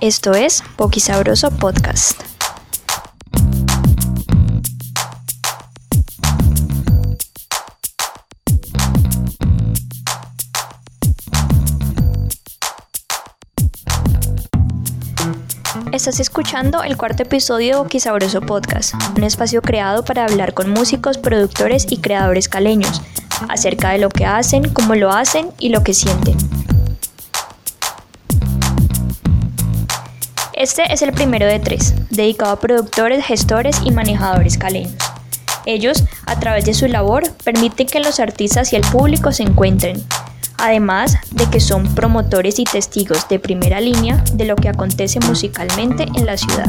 Esto es Poqui Sabroso Podcast. Estás escuchando el cuarto episodio de Boquisabroso Podcast, un espacio creado para hablar con músicos, productores y creadores caleños acerca de lo que hacen, cómo lo hacen y lo que sienten. Este es el primero de tres, dedicado a productores, gestores y manejadores caleños. Ellos, a través de su labor, permiten que los artistas y el público se encuentren, además de que son promotores y testigos de primera línea de lo que acontece musicalmente en la ciudad.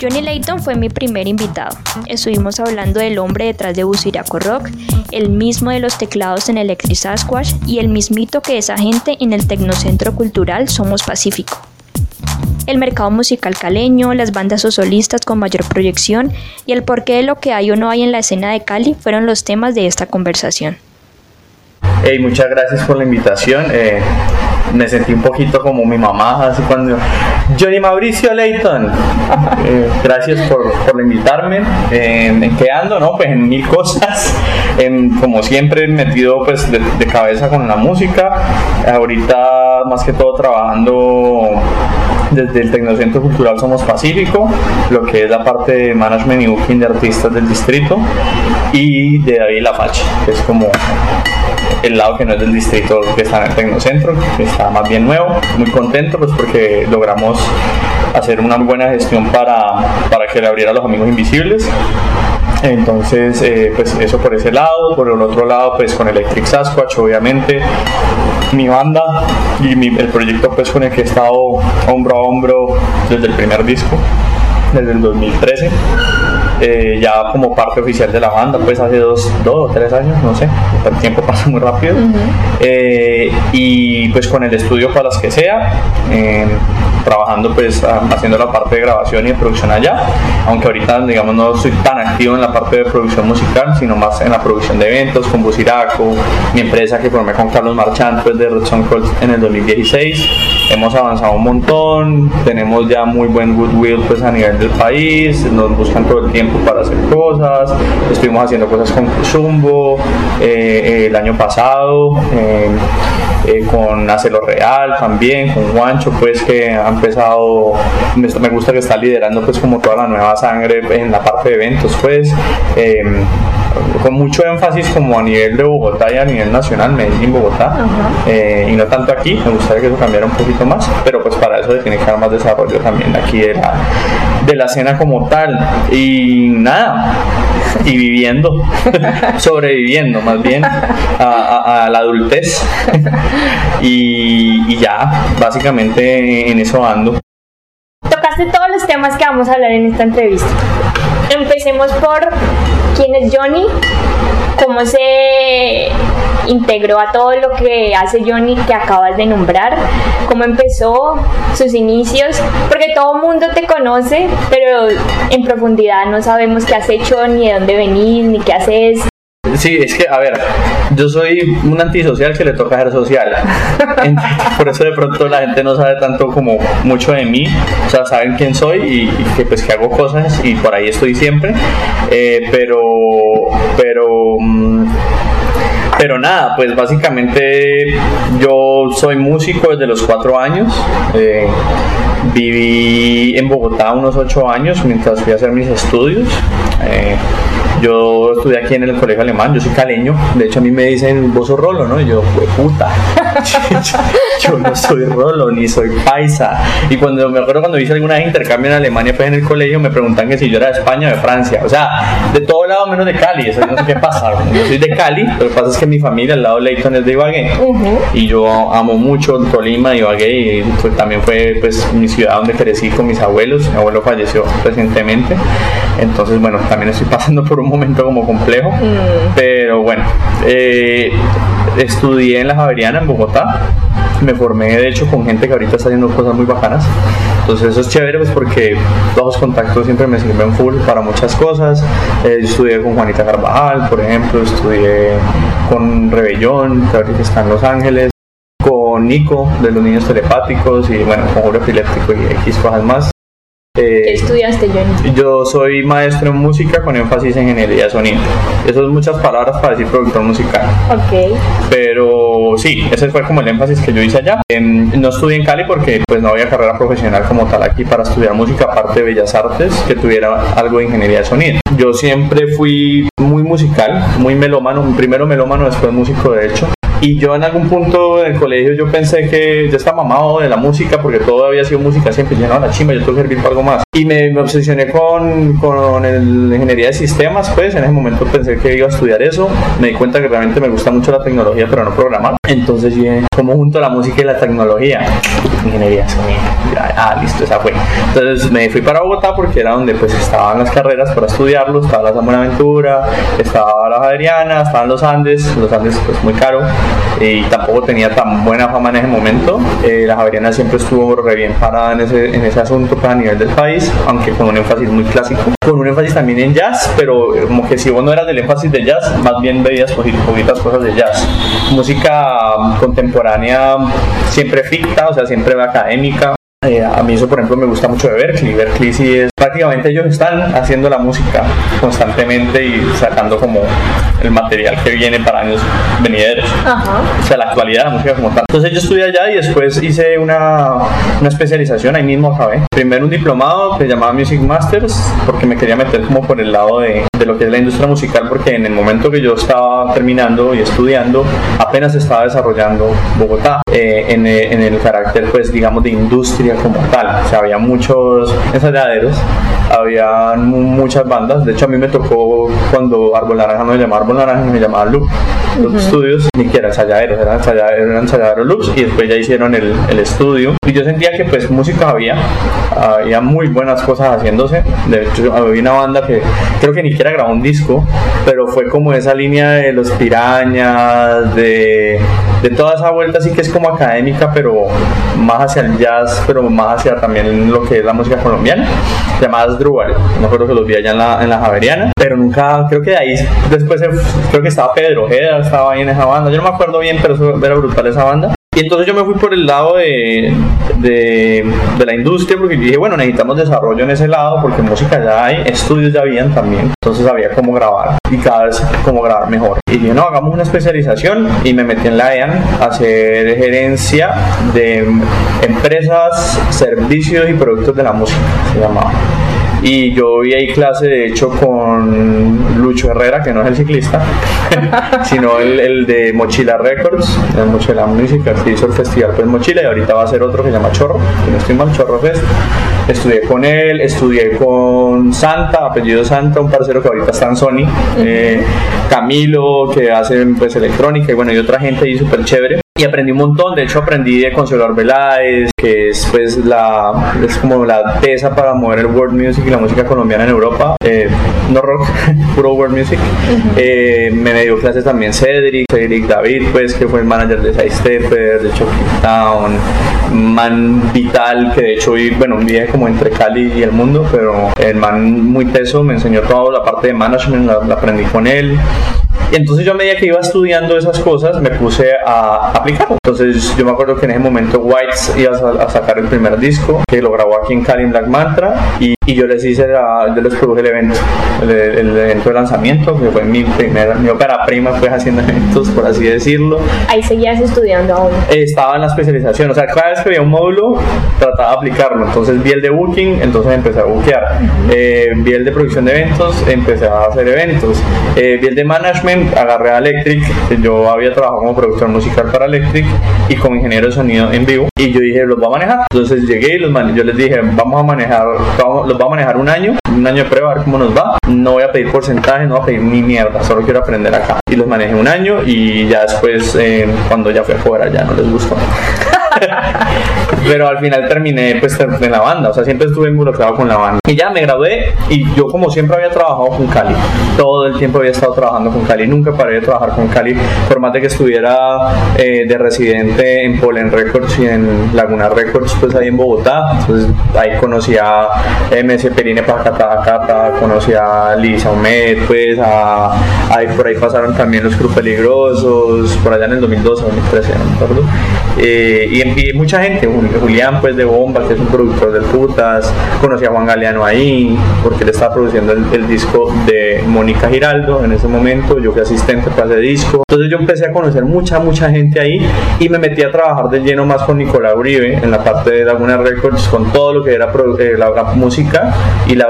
Johnny Layton fue mi primer invitado. Estuvimos hablando del hombre detrás de Busiraco Rock, el mismo de los teclados en Electric Sasquatch y el mismito que es agente en el Tecnocentro Cultural Somos Pacífico. El mercado musical caleño, las bandas o solistas con mayor proyección y el porqué de lo que hay o no hay en la escena de Cali fueron los temas de esta conversación. Hey, muchas gracias por la invitación. Eh, me sentí un poquito como mi mamá, así cuando Johnny Mauricio Leighton, eh, gracias por, por invitarme. ¿En qué ando? No, pues en mil cosas. En, como siempre, metido pues de, de, cabeza con la música. Ahorita, más que todo, trabajando desde el Tecnocentro Cultural Somos Pacífico, lo que es la parte de management y booking de artistas del distrito, y de David Lafache, que es como el lado que no es del distrito que está en el Tecnocentro, que está más bien nuevo. Muy contento pues porque logramos hacer una buena gestión para, para que le abriera a los amigos invisibles. Entonces, eh, pues eso por ese lado. Por el otro lado, pues con Electric Sasquatch, obviamente, mi banda y el proyecto pues con el que he estado hombro a hombro desde el primer disco, desde el 2013. Eh, ya como parte oficial de la banda, pues hace dos, dos o tres años, no sé, el tiempo pasa muy rápido. eh, y pues con el estudio para las que sea, eh, trabajando pues haciendo la parte de grabación y de producción allá, aunque ahorita digamos no soy tan activo en la parte de producción musical, sino más en la producción de eventos con Busiraco, mi empresa que formé con Carlos Marchand pues de Red Song Colt en el 2016. Hemos avanzado un montón, tenemos ya muy buen goodwill pues a nivel del país, nos buscan todo el tiempo para hacer cosas, estuvimos haciendo cosas con Zumbo eh, el año pasado, eh, eh, con Hacelo Real también, con Juancho pues que ha empezado, me, me, gusta que está liderando pues como toda la nueva sangre en la parte de eventos pues. con mucho énfasis como a nivel de Bogotá y a nivel nacional, Medellín, Bogotá, eh, y no tanto aquí, me gustaría que eso cambiara un poquito más, pero pues para eso tiene que dar más desarrollo también aquí de la, de la escena como tal, y nada, y viviendo, sobreviviendo más bien a, la adultez, y ya, básicamente en eso ando. Tocaste todos los temas que vamos a hablar en esta entrevista. Empecemos por quién es Johnny, cómo se integró a todo lo que hace Johnny que acabas de nombrar, cómo empezó, sus inicios, porque todo mundo te conoce, pero en profundidad no sabemos qué has hecho, ni de dónde venís, ni qué haces. Sí, es que, a ver, yo soy un antisocial que le toca ser social. Por eso de pronto la gente no sabe tanto como mucho de mí. O sea, saben quién soy y, que pues que hago cosas y por ahí estoy siempre. Eh, pero, pero... Mmm, pero nada, pues básicamente yo soy músico desde los cuatro años. Eh, viví en Bogotá unos ocho años mientras fui a hacer mis estudios. Eh, yo estudié aquí en el colegio alemán, yo soy caleño, de hecho a mí me dicen, vos sos rolo, ¿no? Y yo, puta, yo no soy rolo, ni soy paisa. Y cuando me acuerdo cuando hice alguna vez intercambio en Alemania, pues en el colegio me preguntan que si yo era de España o de Francia, o sea, de todo lado menos de Cali, eso no sé qué pasa. Yo soy de Cali, lo que pasa es que mi familia, al lado de Leighton, es de Ibagué, uh -huh. y yo amo mucho Tolima, Ibagué, y pues, también fue pues mi ciudad donde crecí con mis abuelos, mi abuelo falleció recientemente, entonces bueno, también estoy pasando por un momento como complejo, mm. pero bueno, eh, estudié en la Javeriana en Bogotá, me formé de hecho con gente que ahorita está haciendo cosas muy bacanas, entonces eso es chévere pues porque los contactos siempre me sirven full para muchas cosas, eh, estudié con Juanita Carvajal, por ejemplo, estudié con Rebellón, que ahorita está en Los Ángeles, con Nico de los niños telepáticos y bueno, con epiléptico y X cosas más. Eh, ¿Qué estudiaste, Johnny? Yo soy maestro en música con énfasis en ingeniería de sonido. Eso es muchas palabras para decir productor musical. Ok. Pero sí, ese fue como el énfasis que yo hice allá. Em, no estudié en Cali porque pues no había carrera profesional como tal aquí para estudiar música, aparte de Bellas Artes, que tuviera algo de ingeniería de sonido. Yo siempre fui muy musical, muy melómano, primero melómano, después músico de hecho. Y yo en algún punto del colegio yo pensé que ya estaba mamado de la música porque todo había sido música siempre. Yo no, la chimba, yo tengo que servir para algo más. Y me, obsesioné con, con el, la ingeniería de sistemas, pues en ese momento pensé que iba a estudiar eso. Me di cuenta que realmente me gusta mucho la tecnología, pero no programar. Entonces ¿cómo junto la música y la tecnología? Ingeniería sonido. Ah, listo, esa fue. Entonces me fui para Bogotá porque era donde pues estaban las carreras para estudiarlo. Estaba la San Buenaventura, estaba la Javeriana, estaban los Andes. Los Andes pues muy caro y tampoco tenía tan buena fama en ese momento. Eh, la Javeriana siempre estuvo re bien parada en ese, en ese asunto pues, nivel del país, aunque con un énfasis muy clásico, con un énfasis también en jazz, pero como que si vos no eras del énfasis de jazz, más bien veías poquitas cosas de jazz. Música contemporánea siempre ficta, o sea, siempre académica, eh, a mí eso, por ejemplo, me gusta mucho de Berkeley. Berkeley sí es, prácticamente ellos están haciendo la música constantemente y sacando como el material que viene para años venideros. O sea, la actualidad de la música como tal. Entonces yo estudié allá y después hice una, una especialización, ahí mismo acabé. Primero un diplomado que llamaba Music Masters, porque me quería meter como por el lado de, de lo que es la industria musical, porque en el momento que yo estaba terminando y estudiando, apenas estaba desarrollando Bogotá eh, en, en el carácter, pues, digamos, de industria como tal. O sea, había muchos ensayaderos, había muchas bandas. De hecho, a mí me tocó cuando Árbol Naranja no me llamaba Árbol Naranja, me llamaba Loop. Los estudios, ni ensayaderos, eran ensayaderos, eran ensayaderos Loops y después ya hicieron el, el, estudio. Y yo sentía que pues música había, había muy buenas cosas haciéndose. De hecho, había una banda que creo que ni siquiera grabó un disco, pero fue como esa línea de los pirañas, de, de toda esa vuelta así que es como académica, pero más hacia el jazz, pero más hacia también lo que es la música colombiana, llamadas Drúbal. Me acuerdo que los vi allá en la, en Javeriana, pero nunca, creo que de ahí después creo que estaba Pedro Ojeda, estaba ahí en esa banda. Yo no me acuerdo bien, pero eso era brutal esa banda. Y entonces yo me fui por el lado de, de, la industria porque dije, bueno, necesitamos desarrollo en ese lado porque música ya hay, estudios ya habían también. Entonces había cómo grabar y cada vez cómo grabar mejor. Y dije, no, hagamos una especialización y me metí en la EAN a hacer gerencia de empresas, servicios y productos de la música, se llamaba y yo vi ahí clase de hecho con Lucho Herrera, que no es el ciclista, sino el, el, de Mochila Records, el Mochila Music, que hizo el festival pues Mochila y ahorita va a ser otro que se llama Chorro, que no estoy mal, Chorro Fest. Estudié con él, estudié con Santa, apellido Santa, un parcero que ahorita está en Sony, eh, Camilo, que hace pues electrónica y bueno, y otra gente ahí súper chévere y aprendí un montón. De hecho, aprendí de Consuelo Arbeláez, que es pues la es como la pesa para mover el world music y la música colombiana en Europa. Eh, no rock, puro world music. eh, me dio clases también Cedric, Cedric David, pues que fue el manager de Side Stepper, de Choking Town, man vital, que de hecho bueno, un viaje como entre Cali y el mundo, pero el man muy teso, me enseñó toda la parte de management, la, la aprendí con él. Entonces yo a medida que iba estudiando esas cosas me puse a aplicarlo. Entonces yo me acuerdo que en ese momento Whites iba a, sacar el primer disco que lo grabó aquí en Cali en Mantra y, y yo les hice, la, yo les produje el evento, el, el, evento de lanzamiento que fue mi primera, mi ópera prima pues haciendo eventos por así decirlo. Ahí seguías estudiando aún. estaba en la especialización, o sea cada vez que había un módulo trataba de aplicarlo. Entonces vi el de booking, entonces empecé a bookear. eh, vi el de producción de eventos, empecé a hacer eventos. Eh, vi el de management, agarré a Electric, yo había trabajado como productor musical para Electric y como ingeniero de sonido en vivo y yo dije, los voy a manejar. Entonces llegué y los yo les dije, vamos a manejar, vamos, voy a manejar un año, un año de prueba, a ver cómo nos va. No voy a pedir porcentaje, no voy a pedir ni mierda, solo quiero aprender acá. Y los manejé un año y ya después, eh, cuando ya fui a cobrar, ya no les gustó. pero al final terminé pues en la banda, o sea, siempre estuve involucrado con la banda. Y ya me gradué y yo como siempre había trabajado con Cali, todo el tiempo había estado trabajando con Cali, nunca paré de trabajar con Cali, por más de que estuviera eh, de residente en Polen Records y en Laguna Records, pues ahí en Bogotá, entonces ahí conocí a MS Perine Pacatacata, conocí a Lisa Omed, pues a, por ahí pasaron también los Cruz Peligrosos, por allá en el 2012, 2013, no me acuerdo. Eh, mucha gente, Julián pues de Bomba, que es un productor del Putas, conocí a Juan Galeano ahí, porque él estaba produciendo el, disco de Mónica Giraldo en ese momento, yo fui asistente para ese disco, entonces yo empecé a conocer mucha, mucha gente ahí y me metí a trabajar de lleno más con Nicolás Uribe en la parte de Laguna Records, con todo lo que era eh, la, música y la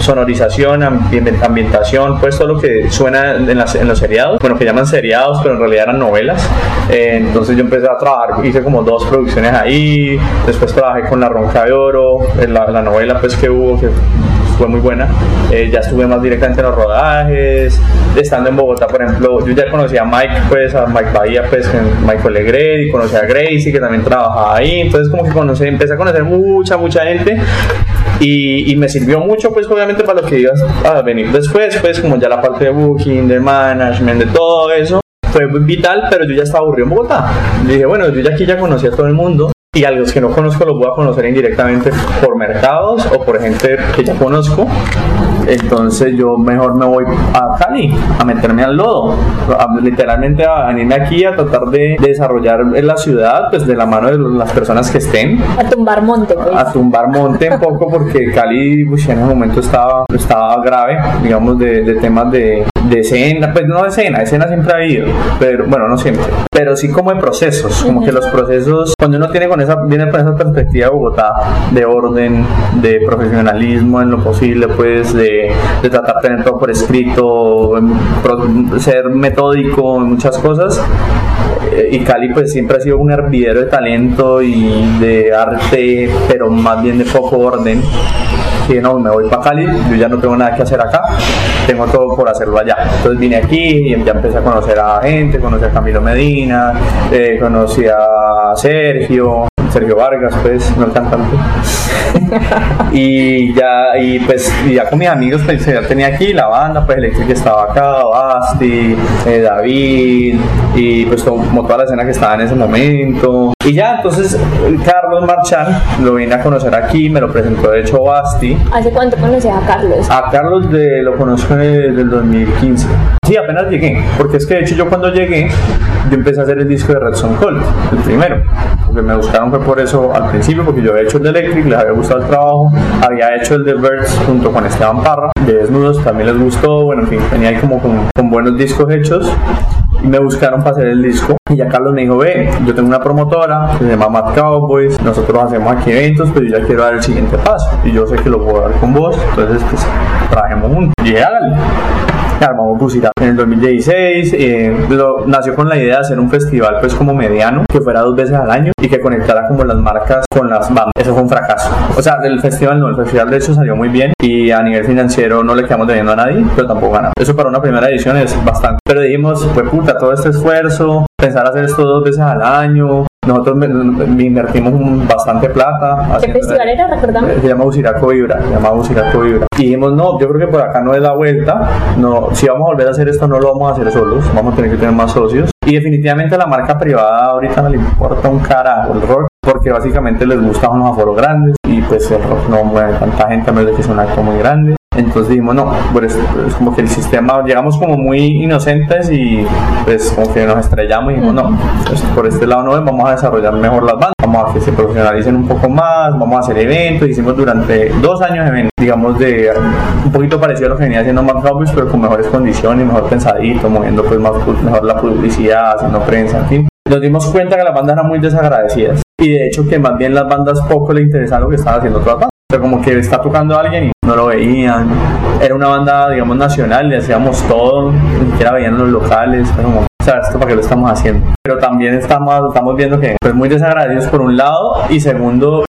sonorización, ambientación, pues todo lo que suena en, en los seriados, bueno, que llaman seriados, pero en realidad eran novelas, eh, entonces yo empecé a trabajar hice como dos producciones ahí, después trabajé con La Ronca de Oro, en la, la novela pues que hubo, que fue muy buena. Eh, ya estuve más directamente en los rodajes, estando en Bogotá, por ejemplo, yo ya conocí a Mike, pues, a Mike Bahía, pues, Michael Legredi, conocí a Gracie, que también trabajaba ahí, entonces como que conocí, empecé a conocer mucha, mucha gente y, y, me sirvió mucho, pues, obviamente para lo que ibas a venir después, pues, como ya la parte de booking, de management, de todo eso, fue vital, pero yo ya estaba aburrido en Bogotá. dije, bueno, yo ya aquí ya conocí a todo el mundo y a los que no conozco los voy a conocer indirectamente por mercados o por gente que ya conozco. Entonces yo mejor me voy a Cali a meterme al lodo, literalmente a venirme aquí a tratar de, desarrollar la ciudad, pues de la mano de las personas que estén. A tumbar monte. Pues. A tumbar monte un poco porque Cali pues, en ese momento estaba, estaba grave, digamos, de, de temas de, de escena, pues no de escena, escena siempre ha habido, pero bueno, no siempre, pero sí como en procesos, como que los procesos, cuando uno tiene con esa, viene con esa perspectiva de Bogotá, de orden, de profesionalismo en lo posible, pues de, de tratar de tener todo por escrito, ser metódico en muchas cosas, eh, y Cali pues siempre ha sido un hervidero de talento y de arte, pero más bien de poco orden que no, me voy para Cali, yo ya no tengo nada que hacer acá, tengo todo por hacerlo allá. Entonces vine aquí y ya empecé a conocer a gente, conocí a Camilo Medina, eh, conocí a Sergio, Sergio Vargas, pues, no el cantante. y ya, y pues, ya con mis amigos, pues, ya tenía aquí la banda, pues, Electric estaba acá, Basti, eh, David, y pues, como toda la escena que estaba en ese momento. Y ya, entonces, Carlos Marchán lo vine a conocer aquí, me lo presentó de hecho Basti. ¿Hace cuánto conocí a Carlos? A Carlos de, lo conozco desde el 2015. Sí, apenas llegué, porque es que de hecho yo cuando llegué, yo empecé a hacer el disco de Red Son Cold, el primero, porque me buscaron fue por eso al principio, porque yo había hecho el de Electric, les había gustado el trabajo, había hecho el de Birds junto con Esteban Parra, de Desnudos, también les gustó, bueno, en fin, venía ahí como con, con buenos discos hechos me buscaron para hacer el disco y ya Carlos me dijo ve yo tengo una promotora que se llama Mad Cowboys nosotros hacemos aquí eventos pero yo ya quiero dar el siguiente paso y yo sé que lo puedo dar con vos entonces pues trabajemos juntos. Y hágale armamos Busira en el 2016. Eh, nació con la idea de hacer un festival pues como mediano, que fuera dos veces al año y que conectara como las marcas con las bandas. Eso fue un fracaso. O sea, el festival no, el festival de hecho salió muy bien y a nivel financiero no le quedamos debiendo a nadie, pero tampoco ganamos. Eso para una primera edición es bastante. Pero dijimos, pues puta, todo este esfuerzo, pensar hacer esto dos veces al año, nosotros invertimos bastante plata. ¿Qué festival era? Recordame. Se llama Usiraco Vibra. Se llama Usiraco Vibra. Y dijimos, no, yo creo que por acá no es la vuelta. No, si vamos a volver a hacer esto, no lo vamos a hacer solos. Vamos a tener que tener más socios. Y definitivamente la marca privada ahorita no le importa un carajo el rock. Porque básicamente les gusta unos aforos grandes. Y pues el rock no mueve tanta gente a menos de que sea un acto muy grande. Entonces dijimos, no, pues es como que el sistema, llegamos como muy inocentes y pues como que nos estrellamos y dijimos, no, pues, por este lado no, vamos a desarrollar mejor las bandas, vamos a que se profesionalicen un poco más, vamos a hacer eventos, hicimos durante dos años eventos, digamos, de un poquito parecido a lo que venía haciendo Mac pero con mejores condiciones, mejor pensadito, moviendo pues más, mejor la publicidad, haciendo prensa, en fin. Nos dimos cuenta que las bandas eran muy desagradecidas y de hecho que más bien las bandas poco le interesaba lo que estaban haciendo otras bandas como que está tocando a alguien y no lo veían. Era una banda, digamos, nacional, le hacíamos todo, ni siquiera veían los locales, como, o sea, esto para qué lo estamos haciendo. Pero también estamos, estamos viendo que es pues, muy desagradecidos por un lado y segundo,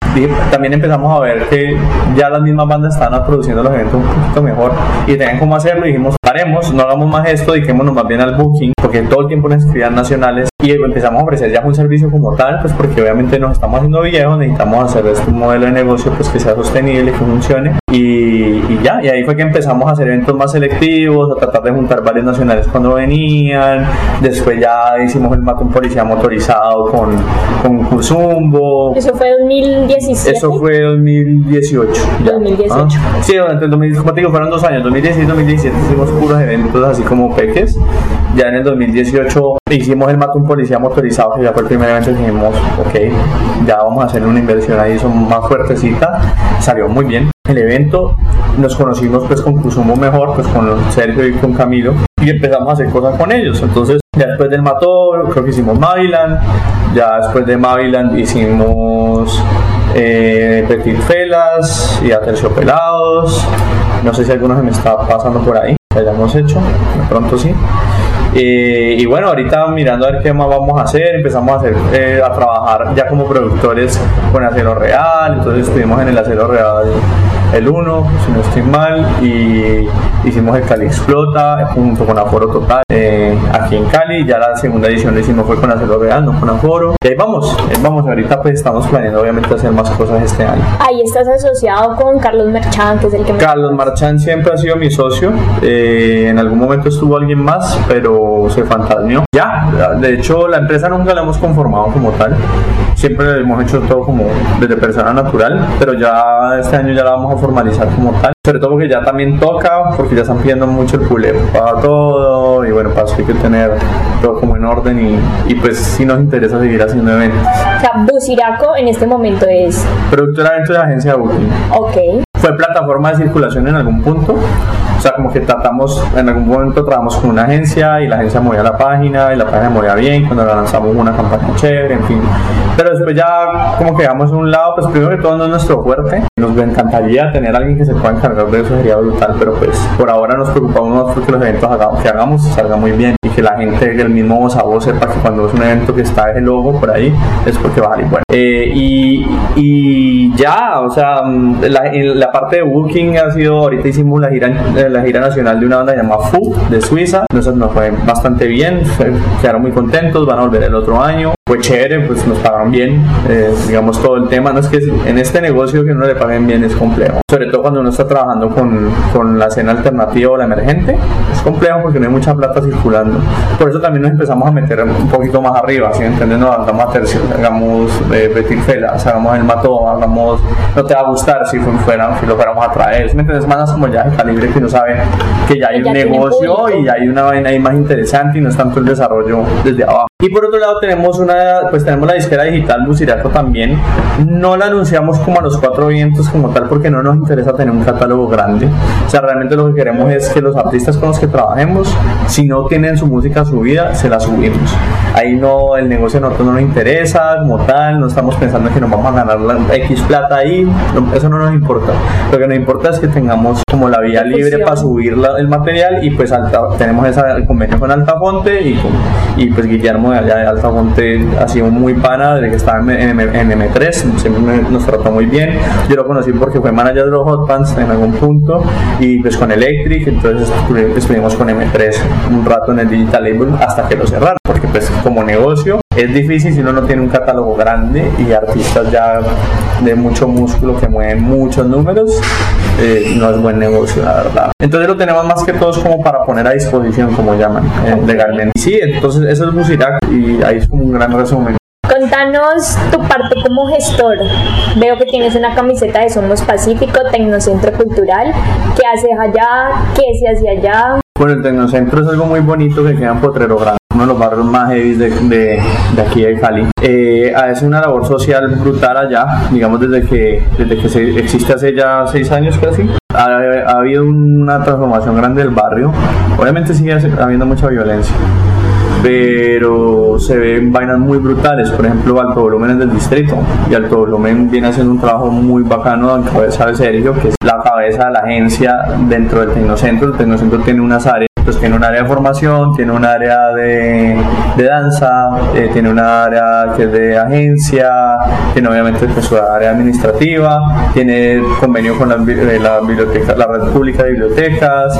también empezamos a ver que ya las mismas bandas estaban produciendo los eventos un poquito mejor y tenían cómo hacerlo. Y dijimos, paremos, no hagamos más esto, dediquémonos más bien al booking, porque todo el tiempo las actividades nacionales y empezamos a ofrecer ya un servicio como tal, pues porque obviamente nos estamos haciendo viejos, necesitamos hacer este modelo de negocio pues que sea sostenible, que funcione y, ya, y ahí fue que empezamos a hacer eventos más selectivos, a tratar de juntar varios nacionales cuando venían, después ya hicimos el matón policía motorizado con, con. ¿Eso fue 2017? Eso fue 2018. Ya. 2018. Ah, sí, durante el 2018, fueron dos años, 2016 y 2017 hicimos puros eventos así como peques, ya en el 2018 hicimos el matón policía motorizado, que ya fue el primer evento dijimos, ok, ya vamos a hacer una inversión ahí, son más fuertecita, salió muy bien el evento, nos conocimos pues con Cusumo mejor, pues con Sergio y con Camilo, y empezamos a hacer cosas con ellos, entonces ya después del Mató, creo que hicimos Maviland, ya después de Maviland hicimos eh, Petit Felas y Aterciopelados, no sé si alguno se me está pasando por ahí, que hayamos hecho, de pronto sí. Eh, y bueno, ahorita mirando a ver qué más vamos a hacer, empezamos a hacer eh, a trabajar ya como productores con acero real, entonces estuvimos en el acero real el 1, si no estoy mal, y hicimos el Cali Explota junto con Aforo Total eh, aquí en Cali. Ya la segunda edición lo hicimos fue con Acero Real, no con Aforo. Y ahí vamos, ahí vamos. Ahorita pues estamos planeando obviamente hacer más cosas este año. Ahí estás asociado con Carlos Marchán, que es el que. Carlos Marchán siempre ha sido mi socio. Eh, en algún momento estuvo alguien más, pero se fantasmió. Ya, de hecho la empresa nunca la hemos conformado como tal. Siempre hemos hecho todo como desde persona natural, pero ya este año ya la vamos a formalizar como tal. Sobre todo porque ya también toca, porque ya están pidiendo mucho el puleo para todo y bueno, para eso hay que tener todo como en orden y, y pues sí nos interesa seguir haciendo eventos. O sea, Buciraco en este momento es... Productora de eventos de agencia Booking. Ok. Fue plataforma de circulación en algún punto. O sea, como que tratamos, en algún momento trabajamos con una agencia y la agencia movía la página y la página movía bien cuando lanzamos una campaña chévere, en fin. Pero después ya como que dejamos a un lado, pues primero que todo no es nuestro fuerte. Nos encantaría tener a alguien que se pueda encargar de eso, sería brutal, pero pues por ahora nos preocupamos más porque los eventos que hagamos salgan muy bien y que la gente, que el mismo voz a voz sepa que cuando es un evento que está el logo por ahí, es porque va a salir bueno. Eh, y, y ya, o sea, la, la parte de Booking ha sido, ahorita hicimos la gira, la gira nacional de una banda llamada FU de Suiza, entonces nos fue bastante bien, quedaron muy contentos, van a volver el otro año, fue chévere, pues nos pagaron bien, eh, digamos todo el tema, no es que en este negocio que uno le paguen bien es complejo, sobre todo cuando uno está trabajando con, con la escena alternativa o la emergente, es complejo porque no hay mucha plata circulando, por eso también nos empezamos a meter un poquito más arriba, ¿sí? ¿Entiendes? hagamos a tercios, hagamos eh, Betil Felas, hagamos el Mató, hagamos No Te Va a Gustar si, si lo fuéramos a traer, ¿me entiendes? Manas como ya de calibre que no saben que ya hay un negocio y hay una vaina ahí más interesante y no es tanto el desarrollo desde abajo. Y por otro lado tenemos una, pues tenemos la disquera digital Buciraco también. No la anunciamos como a los cuatro vientos como tal porque no nos interesa tener un catálogo grande. O sea, realmente lo que queremos es que los artistas con los que trabajemos, si no tienen su música subida, se la subimos. Ahí no, el negocio a nosotros no nos interesa como tal, no estamos pensando en que nos vamos a ganar la X plata ahí, eso no nos importa. Lo que nos importa es que tengamos como la vía libre para subir el material y pues tenemos ese convenio con Altafonte y, y pues Guillermo de allá de Altafonte ha sido muy pana desde que estaba en, M, 3 siempre nos trató muy bien. Yo lo conocí porque fue manager de los Hot en algún punto y pues con Electric, entonces estuvimos con M3 un rato en el Digital Label hasta que lo cerraron, pues como negocio es difícil si uno no tiene un catálogo grande y artistas ya de mucho músculo que mueven muchos números, eh, no es buen negocio, la verdad. Entonces lo tenemos más que todos como para poner a disposición, como llaman eh, legalmente. Sí, entonces eso es Musirac y ahí es como un gran resumen. Contanos tu parte como gestor. Veo que tienes una camiseta de Somos Pacífico, Tecnocentro Cultural. ¿Qué haces allá? ¿Qué se hace allá? Bueno, el Tecnocentro es algo muy bonito que queda en Potrero Grande uno de los barrios más heavy de, de, de, aquí de Cali. Eh, hace una labor social brutal allá, digamos desde que, desde que se existe hace ya seis años casi. Ha, ha habido una transformación grande del barrio. Obviamente sigue habiendo mucha violencia pero se ven vainas muy brutales, por ejemplo Alto Volumen es del distrito y Alto Volumen viene haciendo un trabajo muy bacano en cabeza de Sergio, que es la cabeza de la agencia dentro del Tecnocentro, el Tecnocentro tiene unas áreas pues tiene un área de formación, tiene un área de, de danza, eh, tiene un área que es de agencia, tiene obviamente pues, su área administrativa, tiene convenio con la, eh, la biblioteca, la red pública de bibliotecas,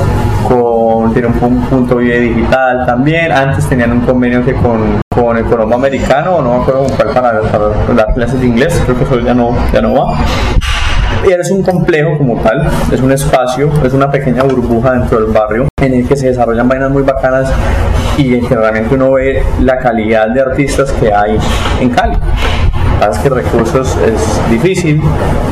con, tiene un punto de digital también. Antes tenían un convenio que con, con el Colombo Americano, no me acuerdo con cuál para, dar clases de inglés, creo que eso ya no, ya no va. Es un complejo como tal, es un espacio, es una pequeña burbuja dentro del barrio en el que se desarrollan vainas muy bacanas y en que realmente uno ve la calidad de artistas que hay en Cali es que recursos es difícil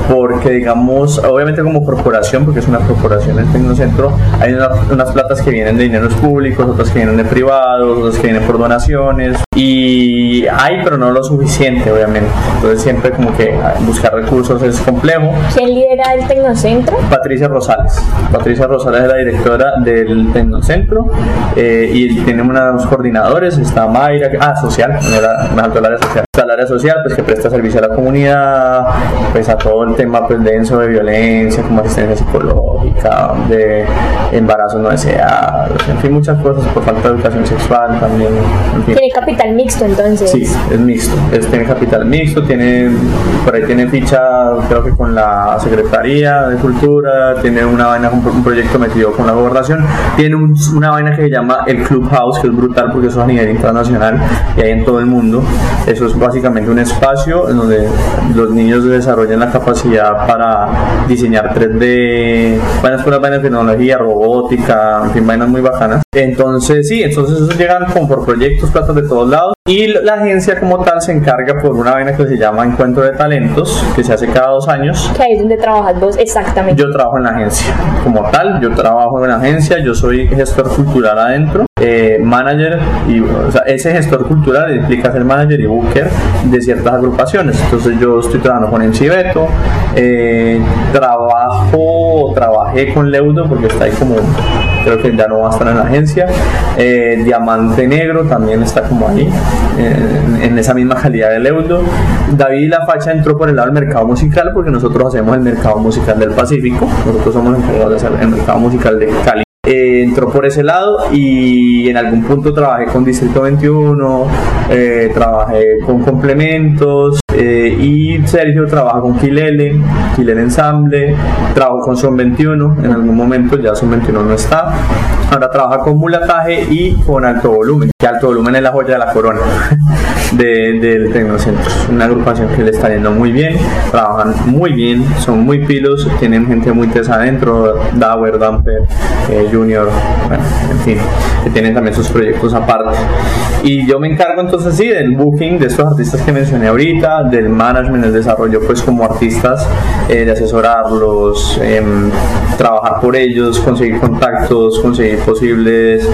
porque digamos, obviamente como corporación, porque es una corporación el Tecnocentro, hay unas platas que vienen de dineros públicos, otras que vienen de privados, otras que vienen por donaciones y hay pero no lo suficiente obviamente. Entonces siempre como que buscar recursos es complejo. ¿Quién lidera el Tecnocentro? Patricia Rosales. Patricia Rosales es la directora del Tecnocentro eh, y tiene unos coordinadores, está Mayra, ah, social, me saltó el área social. Está el área social pues que presta servicio a la comunidad, pues a todo el tema pues denso de violencia, como asistencia psicológica, de embarazo no deseados, en fin, muchas cosas por falta de educación sexual también. Tiene capital mixto entonces. Sí, es mixto, es, tiene capital mixto, tiene, por ahí tiene ficha creo que con la Secretaría de Cultura, tiene una vaina, un, proyecto metido con la gobernación, tiene una vaina que se llama el Clubhouse, que es brutal porque eso es a nivel internacional y hay en todo el mundo. Eso es básicamente un espacio en donde los niños desarrollan la capacidad para diseñar 3D, vainas por las vainas de tecnología, robótica, en fin, vainas muy bacanas. Entonces, sí, entonces esos llegan como por proyectos, platos de todos lados. Y la agencia como tal se encarga por una vaina que se llama Encuentro de Talentos, que se hace cada dos años. Que ahí es donde trabajas vos exactamente. Yo trabajo en la agencia como tal, yo trabajo en la agencia, yo soy gestor cultural adentro, eh, manager, y ese gestor cultural implica ser manager y booker de ciertas agrupaciones. Entonces yo estoy trabajando con MC eh, trabajo, trabajé con Leudo porque está ahí como creo que ya no va a estar en la agencia. Eh, Diamante Negro también está como ahí, en, esa misma calidad del euro. David La Facha entró por el lado del mercado musical porque nosotros hacemos el mercado musical del Pacífico, nosotros somos encargados de hacer el mercado musical de Cali. Eh, entró por ese lado y en algún punto trabajé con Distrito 21, eh, trabajé con complementos y Sergio trabaja con Kilele, Kilele Ensamble, trabajo con Son 21 en algún momento, ya Son 21 no está. Ahora trabaja con mulataje y con alto volumen, que alto volumen es la joya de la corona del Tecnocentro. Es una agrupación que le está yendo muy bien, trabajan muy bien, son muy pilos, tienen gente muy tesa adentro, Dower, Dumper, eh, Junior, bueno, en fin, que tienen también sus proyectos aparte. Y yo me encargo entonces sí del booking de estos artistas que mencioné ahorita, del management, desarrollo pues como artistas, eh, de asesorarlos, em, trabajar por ellos, conseguir contactos, conseguir posibles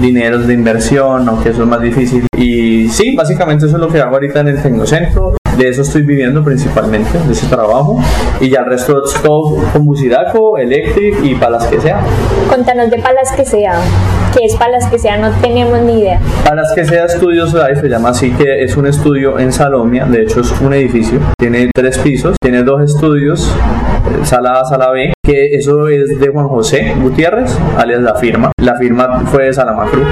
dineros de inversión, aunque eso es más difícil. Y sí, básicamente eso es lo que hago ahorita en el Tecnocentro. De eso estoy viviendo principalmente, de ese trabajo. Y ya el resto es todo con Busidaco, Electric y Palas que sea. Contanos de Palas que sea. ¿Qué es Palas que sea? No tenemos ni idea. Palas que sea Estudios se llama así, que es un estudio en Salomia. De hecho, es un edificio. Tiene tres pisos, tiene dos estudios, eh, sala A, sala B, que eso es de Juan José Gutiérrez, alias La Firma. La firma fue de Salamacru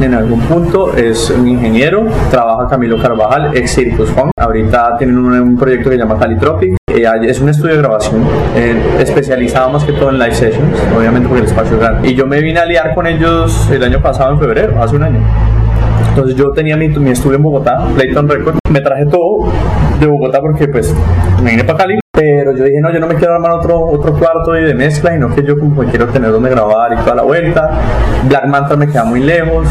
en algún punto, es un ingeniero, trabaja Camilo Carvajal, ex Circus Funk. Ahorita tienen un, proyecto que se llama Calitropic, eh, es un estudio de grabación eh, especializado más que todo en live sessions, obviamente porque el espacio es grande. Y yo me vine a liar con ellos el año pasado, en febrero, hace un año. Entonces yo tenía mi, mi estudio en Bogotá, Playton Records, me traje todo de Bogotá porque pues me vine para Cali, pero yo dije, no, yo no me quiero armar otro, otro cuarto de mezcla, sino que yo como que quiero tener donde grabar y toda la vuelta. Black Manta me queda muy lejos,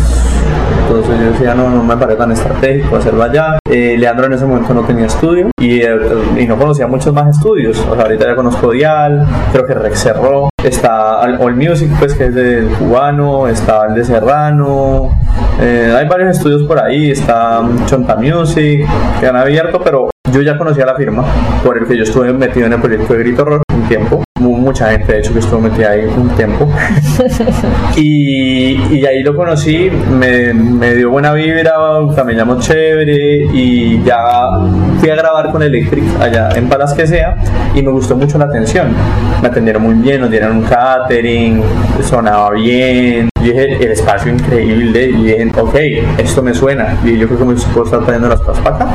entonces yo decía, no, no me parece tan estratégico hacerlo allá. Eh, Leandro en ese momento no tenía estudio y, eh, y, no conocía muchos más estudios. O sea, ahorita ya conozco Dial, creo que Rex cerró, está All Music, pues que es del cubano, está el de Serrano, eh, hay varios estudios por ahí, está Chonta Music, que han abierto, pero yo ya conocía la firma por el que yo estuve metido en el proyecto de Grito Rock un tiempo mucha gente de hecho que estuvo metida ahí un tiempo. Y, y, ahí lo conocí me, me, dio buena vibra también llamó chévere y ya fui a grabar con Electric allá en Palas que sea y me gustó mucho la atención. Me atendieron muy bien nos dieron un catering sonaba bien. Y dije el espacio increíble y dije ok esto me suena. Y yo creo que me puedo estar trayendo las cosas para acá.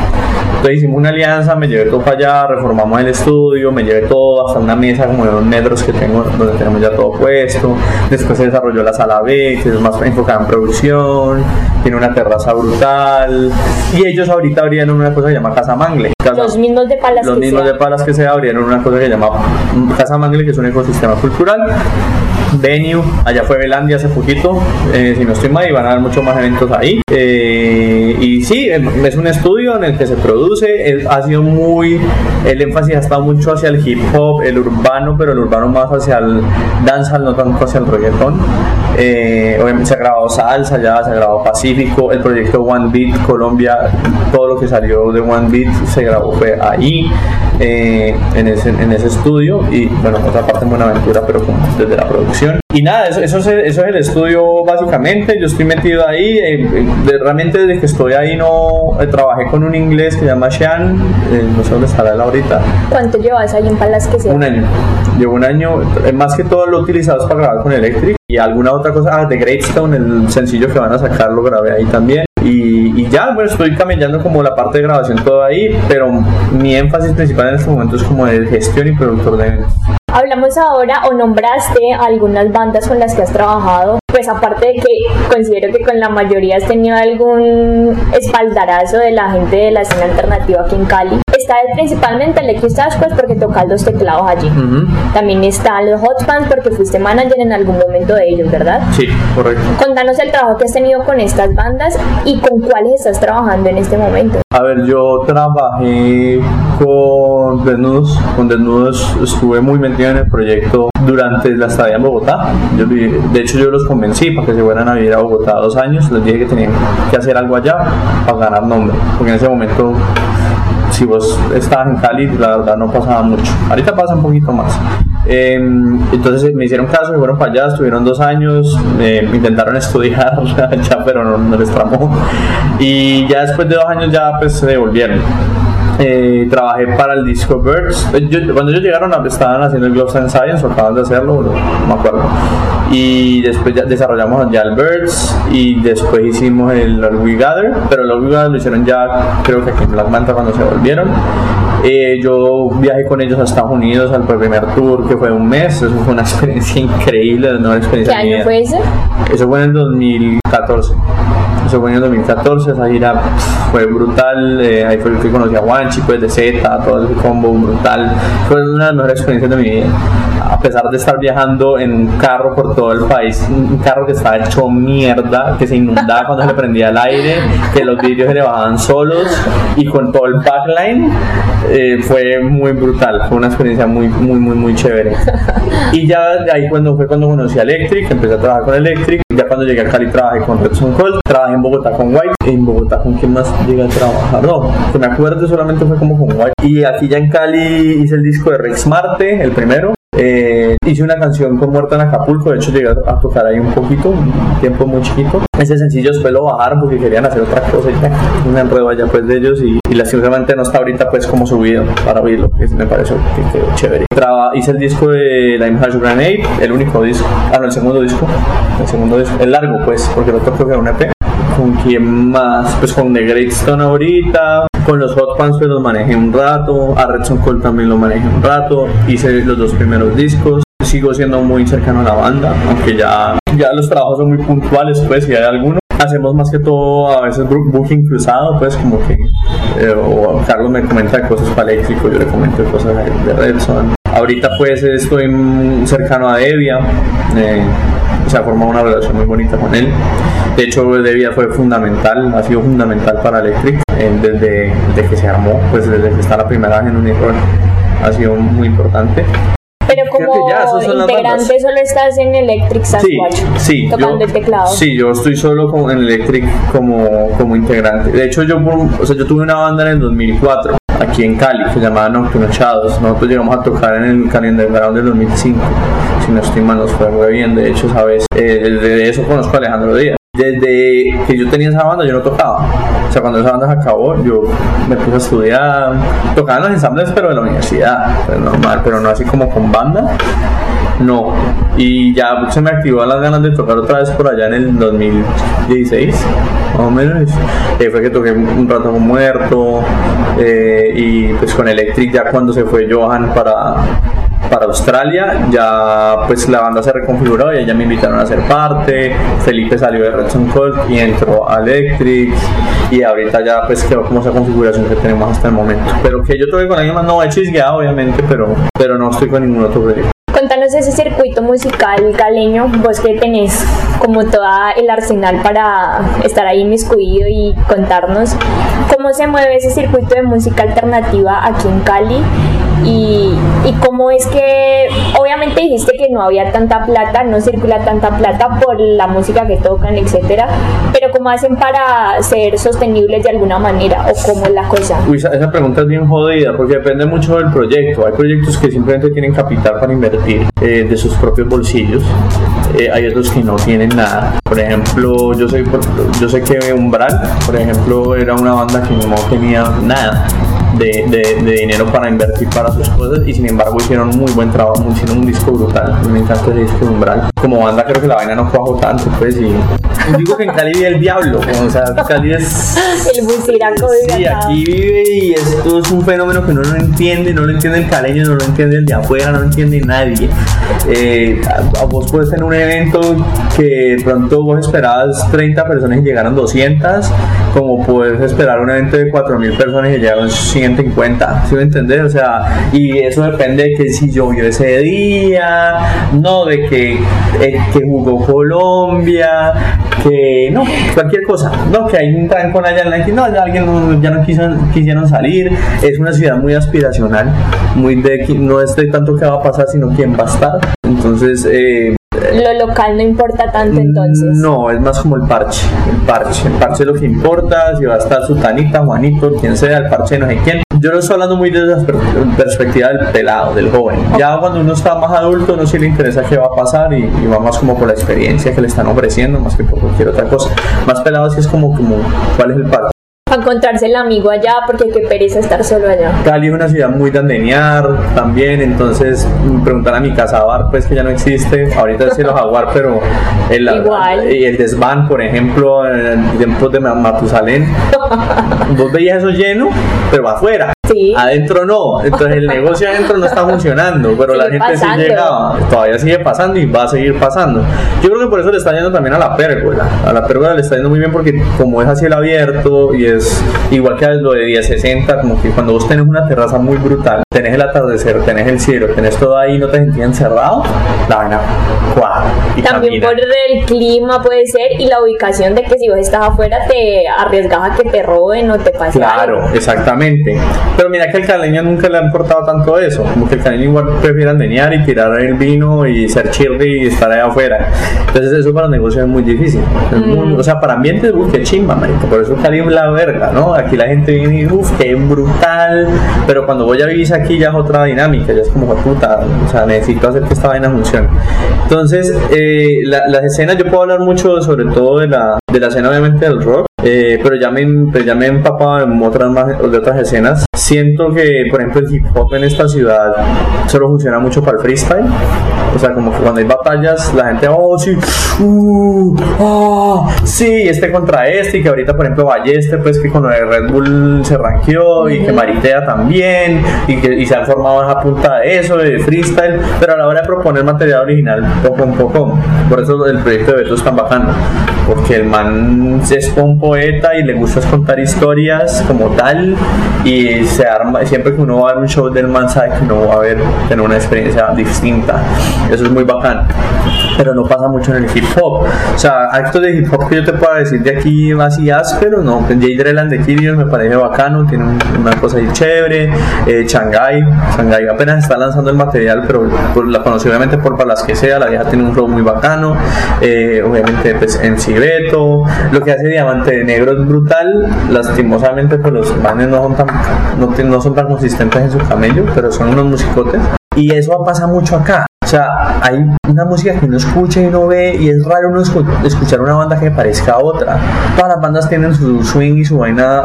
Entonces hicimos una alianza me llevé todo para allá reformamos el estudio me llevé todo hasta una mesa como de metros que tengo, donde tenemos ya todo puesto. Después se desarrolló la sala B, que es más enfocada en producción, tiene una terraza brutal. Y ellos ahorita abrieron una cosa que se llama Casa Mangle. Los mismos de Palas Los mismos de Palas que se abrieron una cosa que se llama Casa Mangle, que es un ecosistema cultural venue, allá fue Belandia hace poquito, eh, si no estoy mal, y van a haber muchos más eventos ahí. Eh, y sí, em, es un estudio en el que se produce, ha sido muy, el énfasis ha estado mucho hacia el hip hop, el urbano, pero el urbano más hacia el dancehall, no tanto hacia el reggaetón. Eh, se ha grabado salsa ya, se ha grabado Pacífico, el proyecto One Beat Colombia, todo lo que salió de One Beat se grabó fue ahí, en, ese, en ese estudio, y bueno, otra parte en Buenaventura, pero desde la producción. Y nada, eso, eso, es, eso, es, el estudio básicamente. Yo estoy metido ahí. Eh, eh, realmente desde que estoy ahí no eh, trabajé con un inglés que se llama Sean. no sé dónde estará él ahorita. ¿Cuánto llevas ahí en Palas que sea? Un año. Llevo un año. más que todo lo utilizado para grabar con Electric. Y alguna otra cosa. Ah, de Greatstone, el sencillo que van a sacar, lo grabé ahí también. Y, ya, bueno, estoy camellando como la parte de grabación todo ahí, pero mi énfasis principal en este momento es como de gestión y productor de eventos. Hablamos ahora o nombraste algunas bandas con las que has trabajado, pues aparte de que considero que con la mayoría has tenido algún espaldarazo de la gente de la escena alternativa aquí en Cali. Está principalmente Electric Sasquatch porque tocas los teclados allí. También están los Hot Pants porque fuiste manager en algún momento de ellos, ¿verdad? Sí, correcto. Contanos el trabajo que has tenido con estas bandas y con cuáles estás trabajando en este momento. A ver, yo trabajé con Desnudos, con Desnudos estuve muy metido en el proyecto durante la estadía en Bogotá. de hecho, yo los convencí para que se fueran a vivir a Bogotá dos años. Les dije que tenían que hacer algo allá para ganar nombre, porque en ese momento si vos estabas en Cali, la verdad no pasaba mucho. Ahorita pasa un poquito más. Em, entonces me hicieron caso, me fueron para allá, estuvieron dos años, eh, intentaron estudiar ya, pero no, no, les tramó. Y ya después de dos años ya pues se devolvieron. Eh, trabajé para el disco Birds. Eh, cuando ellos llegaron estaban haciendo el Gloves and Science o acaban de hacerlo, no, me acuerdo. Y después ya desarrollamos ya el Birds y después hicimos el We Gather, pero el We Gather lo hicieron ya creo que aquí en Black Manta cuando se volvieron. Eh, yo viajé con ellos a Estados Unidos al primer tour que fue un mes, eso fue una experiencia increíble, una experiencia ¿Qué año fue ese? Eso fue en el 2014. Eso fue en el 2014, esa gira fue brutal, eh, ahí fue que conocí a Wanchi, pues de Z, todo ese combo brutal, fue una de las mejores experiencias de mi vida a pesar de estar viajando en un carro por todo el país, un carro que estaba hecho mierda, que se inundaba cuando se le prendía el aire, que los vídeos se le bajaban solos y con todo el backline, eh, fue muy brutal, fue una experiencia muy, muy, muy, muy chévere. Y ya ahí cuando fue cuando conocí a Electric, empecé a trabajar con Electric, cuando llegué a Cali trabajé con Redson Cold, trabajé en Bogotá con White, en Bogotá con quién más llegué a trabajar, no, que me acuerdo solamente fue como con White. Y aquí ya en Cali hice el disco de Rex Marte, el primero, eh, hice una canción con Muerta en Acapulco, de hecho llegué a tocar ahí un poquito, un tiempo muy chiquito. Ese sencillo después lo bajaron porque querían hacer otra cosa y ya, enredo allá pues de ellos y, y lastimosamente no está ahorita pues como subido para oírlo, que me pareció que quedó chévere. hice el disco de Lime Hash Grenade, el único disco, ah no, el segundo disco, el segundo disco, el largo pues, porque el otro creo que era un EP. ¿Con quién más? Pues con The Great Stone ahorita, con los Hot Pants pues los manejé un rato, a Redson Cole también lo manejé un rato, hice los dos primeros discos, sigo siendo muy cercano a la banda, aunque ya, ya los trabajos son muy puntuales pues si hay alguno. Hacemos más que todo a veces booking cruzado, pues como que eh, o Carlos me comenta cosas para eléctrico, yo le comento cosas de Redson. Ahorita pues estoy cercano a Devia, eh, se ha formado una relación muy bonita con él. De hecho, Devia fue fundamental, ha sido fundamental para Electric desde, que se armó, pues desde que está la primera en Unicorn, ha sido muy importante. Pero como integrante solo estás en Electric Sasquatch, sí, tocando el teclado. Sí, yo estoy solo en Electric como, como integrante. De hecho, yo, o sea, yo tuve una banda en el 2004 aquí en Cali, que se llamaba Nocturnochados. Nosotros llegamos a tocar en el Calendar Ground del 2005, si no estoy mal, nos fue muy bien. De hecho, sabes, eh, desde eso conozco a Alejandro Díaz. Desde que yo tenía esa banda, yo no tocaba. O sea, cuando esa banda se acabó, yo me puse a estudiar. Tocaba en los ensambles, pero de la universidad, pues normal, pero no así como con banda. No, y ya se me activó las ganas de tocar otra vez por allá en el 2016, más o menos. Eh, fue que toqué un rato con Muerto eh, y pues con Electric ya cuando se fue Johan para, para Australia, ya pues la banda se reconfiguró y ya me invitaron a ser parte. Felipe salió de Red Cold y entró a Electric y ahorita ya pues quedó como esa configuración que tenemos hasta el momento. Pero que yo toqué con alguien más, no he chisgueado obviamente, pero, pero no estoy con ningún otro proyecto. Contanos ese circuito musical caleño, vos que tenés como todo el arsenal para estar ahí inmiscuido y contarnos cómo se mueve ese circuito de música alternativa aquí en Cali y, y cómo es que, obviamente dijiste que no había tanta plata, no circula tanta plata por la música que tocan, etcétera, pero cómo hacen para ser sostenibles de alguna manera o cómo es la cosa. Uy, esa pregunta es bien jodida porque depende mucho del proyecto. Hay proyectos que simplemente tienen capital para invertir eh, de sus propios bolsillos. Eh, hay otros que no tienen nada. Por ejemplo, yo sé, yo sé que Umbral, por ejemplo, era una banda que no tenía nada de, de, de, dinero para invertir para sus cosas y sin embargo hicieron muy buen trabajo, hicieron un disco brutal. Me encanta ese disco de Umbral. Como banda creo que la vaina no cuajo tanto, pues y digo que en Cali vive el diablo, o sea, Cali es... El buciraco Sí, aquí vive y esto es un fenómeno que uno no entiende, no lo entiende el caleño, no lo entiende el de afuera, no lo entiende nadie. Eh, a, a vos puedes tener un evento que de pronto vos esperabas 30 personas y llegaron 200, como puedes esperar un evento de 4.000 personas y llegaron 150, ¿sí me entendés? O sea, y eso depende de que si llovió ese día, no de que, eh, que jugó Colombia, que no, cualquier cosa, no, que hay un trancón allá en la que no, ya alguien no, ya no quiso, quisieron salir, es una ciudad muy aspiracional, muy de que no es de tanto qué va a pasar, sino quién va a estar, entonces eh, lo local no importa tanto entonces. No, es más como el parche. El parche. El parche es lo que importa. Si va a estar Sutanita, Juanito, quien sea, el parche no sé quién. Yo no estoy hablando muy de esa perspectiva del pelado, del joven. Ya cuando uno está más adulto, no sí le interesa qué va a pasar y, y, va más como por la experiencia que le están ofreciendo, más que por cualquier otra cosa. Más pelado sí es como, como cuál es el parche encontrarse el amigo allá porque qué pereza estar solo allá. Cali es una ciudad muy de andenear también, entonces preguntar a mi casa bar pues que ya no existe, ahorita es el jaguar pero el, Igual. y el desván por ejemplo en tiempos de Matusalén vos veías eso lleno pero afuera Sí. adentro no, entonces el negocio adentro no está funcionando, pero Sigue la gente pasando. sí llegaba, todavía sigue pasando y va a seguir pasando. Yo creo que por eso le está yendo también a la pérgola, a la pérgola le está yendo muy bien porque como es a cielo abierto y es igual que a lo de 1060, como que cuando vos tenés una terraza muy brutal, tenés el atardecer, tenés el cielo, tenés todo ahí, no te sentías encerrado, la vaina cuaja y También camina. por el clima puede ser y la ubicación de que si vos estás afuera te arriesgas a que te roben o te pase Claro, algo. exactamente. Pero mira que al caleño nunca le ha importado tanto eso. Como que el caleño igual prefiere andenear y tirar el vino y ser chirri y estar allá afuera. Entonces eso para negocios es muy difícil. Es muy- o sea, para ambientes, uff, qué chimba, marico. Por eso Cali es la verga, ¿no? Aquí la gente viene y uff, qué brutal. Pero cuando voy a vivir aquí ya es otra dinámica. Ya es como, "Jue puta, o sea, necesito hacer que esta vaina funcione. Entonces, eh, la- las escenas, yo puedo hablar mucho sobre todo de la, de la escena obviamente del rock. Eh, pero ya me, pues ya me he empapado en otras más, de otras escenas. Siento que, por ejemplo, el hip hop en esta ciudad solo funciona mucho para el freestyle. O sea, como que cuando hay batallas, la gente, oh, sí, uh, ah, sí, este contra este, y que ahorita, por ejemplo, Balleste, pues que con lo de Red Bull se ranqueó, y que Maritea también, y que y se han formado esa punta de eso, de freestyle, pero a la hora de proponer material original, poco a poco. Por eso el proyecto de Beto es tan bacano, porque el man es un poeta y le gusta contar historias como tal, y se arma, siempre que uno va a ver un show del man, sabe que uno va a ver, tener una experiencia distinta. Eso es muy bacán. Pero no pasa mucho en el hip hop. O sea, actos de hip hop que yo te puedo decir de aquí así áspero, no. Jay Dreland de Kirios me parece bacano, tiene un- una cosa ahí chévere. Eh, Shanghai, Shanghai apenas está lanzando el material, pero por, la conocí obviamente por para las que sea. La vieja tiene un flow muy bacano. Eh, obviamente, pues en Cibeto. Lo que hace Diamante de negro es brutal. Lastimosamente, pues los manes no son tan, no, no son tan consistentes en su camello, pero son unos musicotes. Y eso pasa mucho acá. O sea, hay una música que uno escucha y uno ve, y es raro uno escu- escuchar una banda que parezca a otra. Todas las bandas tienen su swing y su vaina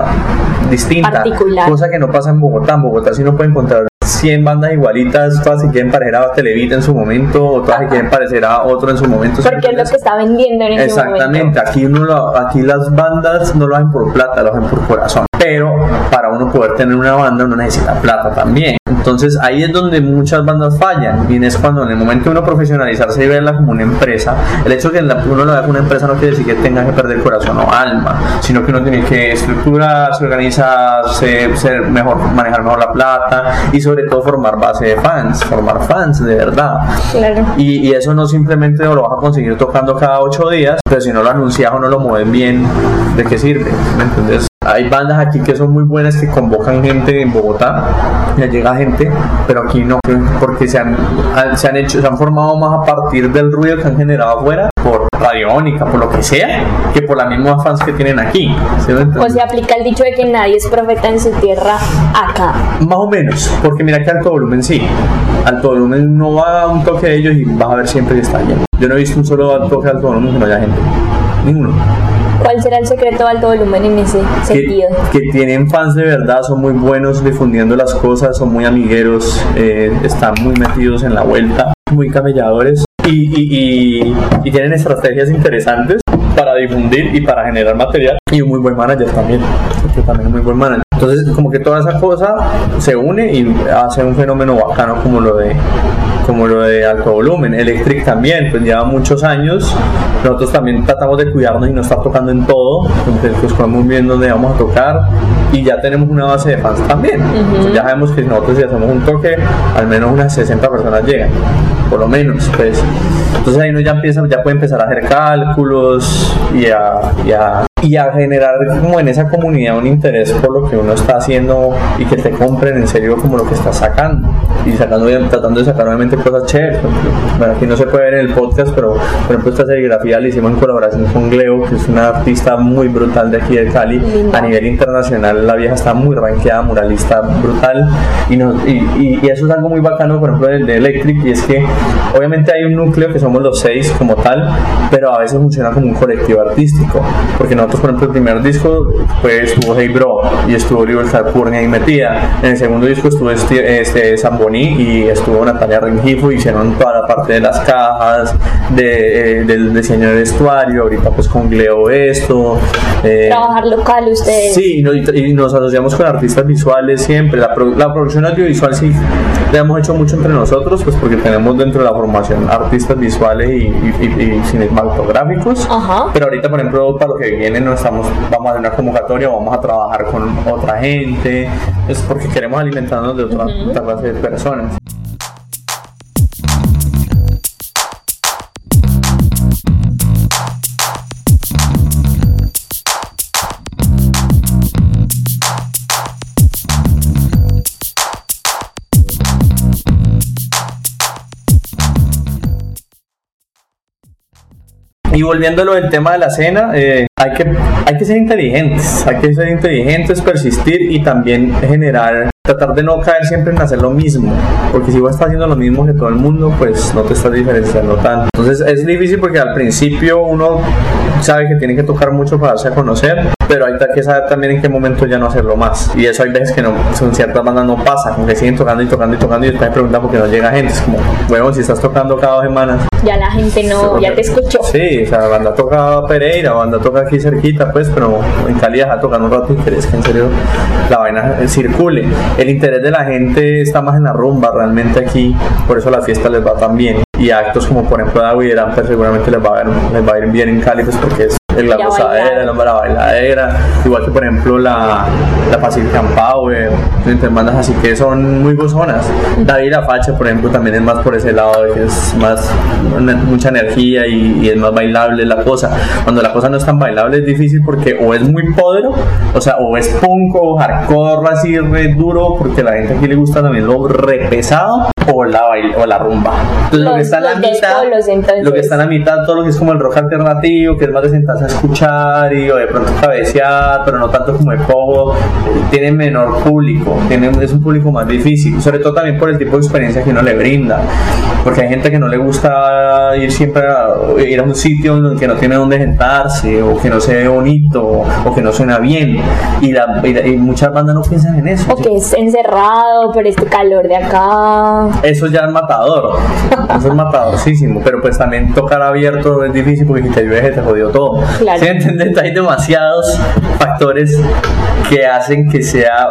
distinta. Particular. Cosa que no pasa en Bogotá. En Bogotá sí no puede encontrar 100 bandas igualitas, todas se quieren parecer a Televita en su momento, o todas se quieren parecer a otro en su momento. Porque es lo que está vendiendo en ese Exactamente, momento. aquí, uno lo- aquí las bandas no lo hacen por plata, lo hacen por corazón. Pero para uno poder tener una banda uno necesita plata también. Entonces ahí es donde muchas bandas fallan. Y es cuando en el momento de uno profesionalizarse y verla como una empresa, el hecho de que la- uno lo vea como una empresa no quiere decir que tenga que perder corazón o alma, sino que uno tiene que estructurarse, organizarse, ser mejor, manejar mejor la plata y sobre todo formar base de fans, formar fans de verdad. Claro. Y, y eso no simplemente lo vas a conseguir tocando cada ocho días, pero si no lo anuncias o no lo mueves bien, ¿de qué sirve? ¿Me entiendes? Hay bandas aquí que son muy buenas que convocan gente en Bogotá, ya llega gente, pero aquí no, porque se han, se han hecho, se han formado más a partir del ruido que han generado afuera, por radiónica, por lo que sea, que por las mismas fans que tienen aquí. ¿sí O se aplica el dicho de que nadie es profeta en su tierra acá. Más o menos, porque mira que alto volumen sí. Alto volumen no va a un toque de ellos y vas a ver siempre que está lleno. Yo no he visto un solo toque de alto volumen que no haya gente. Ninguno. ¿Cuál será el secreto de alto volumen en ese Que, sentido? que tienen fans de verdad, son muy buenos difundiendo las cosas, son muy amigueros, eh, están muy metidos en la vuelta, muy camelladores y, y, y, y tienen estrategias interesantes para difundir y para generar material y un muy buen manager también, porque también es muy buen manager. Entonces como que toda esa cosa se une y hace un fenómeno bacano como lo de como lo de alto volumen, Electric también, pues lleva muchos años, nosotros también tratamos de cuidarnos y no estar tocando en todo, entonces pues podemos bien dónde vamos a tocar y ya tenemos una base de fans también, Entonces, ya sabemos que nosotros si hacemos un toque, al menos unas 60 personas llegan, por lo menos, pues, entonces ahí uno ya empieza, ya puede empezar a hacer cálculos y a, y a y a generar como en esa comunidad un interés por lo que uno está haciendo y que te compren en serio como lo que estás sacando. Y sacando tratando de sacar obviamente cosas chéveres bueno aquí no se puede ver en el podcast pero por ejemplo esta serigrafía la hicimos en colaboración con Gleo que es una artista muy brutal de aquí de Cali. A nivel internacional la vieja está muy ranqueada muralista brutal. Y, nos- y, y- y eso es algo muy bacano por ejemplo del de Electric y es que obviamente hay un núcleo que somos los seis como tal pero a veces funciona como un colectivo artístico porque nosotros por ejemplo el primer disco pues estuvo Hey Bro y estuvo Oliver Calpurnia ahí metida en el segundo disco estuvo este, este Zamboni y estuvo Natalia Rengifo hicieron toda la parte de las cajas de, eh, del diseño de vestuario ahorita pues con Gleo esto eh, Trabajar local ustedes. Sí, y nos, y nos asociamos con artistas visuales siempre. La, pro- la producción audiovisual sí la hemos hecho mucho entre nosotros, pues porque tenemos dentro de la formación artistas visuales y, y- y- y cinematográficos. Ajá. Pero ahorita, por ejemplo, para lo que viene, no estamos, vamos a una convocatoria, vamos a trabajar con otra gente, es porque queremos alimentarnos de otra, otra clase de personas. Y volviendo a lo del tema de la cena, eh, hay, que, hay que ser inteligentes, hay que ser inteligentes, persistir y también generar, tratar de no caer siempre en hacer lo mismo, porque si vos estás haciendo lo mismo que todo el mundo, pues no te estás diferenciando tanto. Entonces es difícil porque al principio uno sabe que tiene que tocar mucho para darse a conocer, pero hay que saber también en qué momento ya no hacerlo más. Y eso hay veces que no, en ciertas bandas no pasa, como que siguen tocando y tocando y tocando y después preguntan por qué no llega gente. Es como, bueno, si estás tocando cada dos semanas, Ya la gente no, ya te escuchó. Sí, o sea, la banda toca Pereira, la banda toca aquí cerquita, pues, pero en Cali deja tocar un rato y querés que en serio la vaina eh, circule. El interés de la gente está más en la rumba realmente aquí, por eso la fiesta les va tan bien. Y actos como por ejemplo David Eramper seguramente les va, a ver- les va a ir bien en Cali, pues porque es el la gozadera, bailaron. la, la bailadera, igual que por ejemplo la, la Pacific and Power, entre bandas así que son muy gozonas. David La Facha, por ejemplo, también es más por ese lado, es más una- mucha energía y, y es más bailable la cosa. Cuando la cosa no es tan bailable es difícil porque o es muy podro, o sea, o es punk o hardcore así re duro, porque a la gente aquí le gusta también lo re pesado, o la, bail- o la rumba. Entonces, lo que Los- está en la los mitad, polos, lo que está en la mitad, todo lo que es como el rock alternativo, que es más de sentarse a escuchar y o de pronto cabecear, pero no tanto como el pogo, tiene menor público, tiene, es un público más difícil, sobre todo también por el tipo de experiencia que uno le brinda, porque hay gente que no le gusta ir siempre a, ir a un sitio que no tiene dónde sentarse, o que no se ve bonito, o que no suena bien, y, la- y la- y muchas bandas no piensan en eso. O que es encerrado por este calor de acá. Eso ya es matador, eso es matadorcísimo, pero pues también tocar abierto es difícil porque si te llueve te jodió todo. Claro. ¿Sí entiendes? Hay demasiados factores que hacen que sea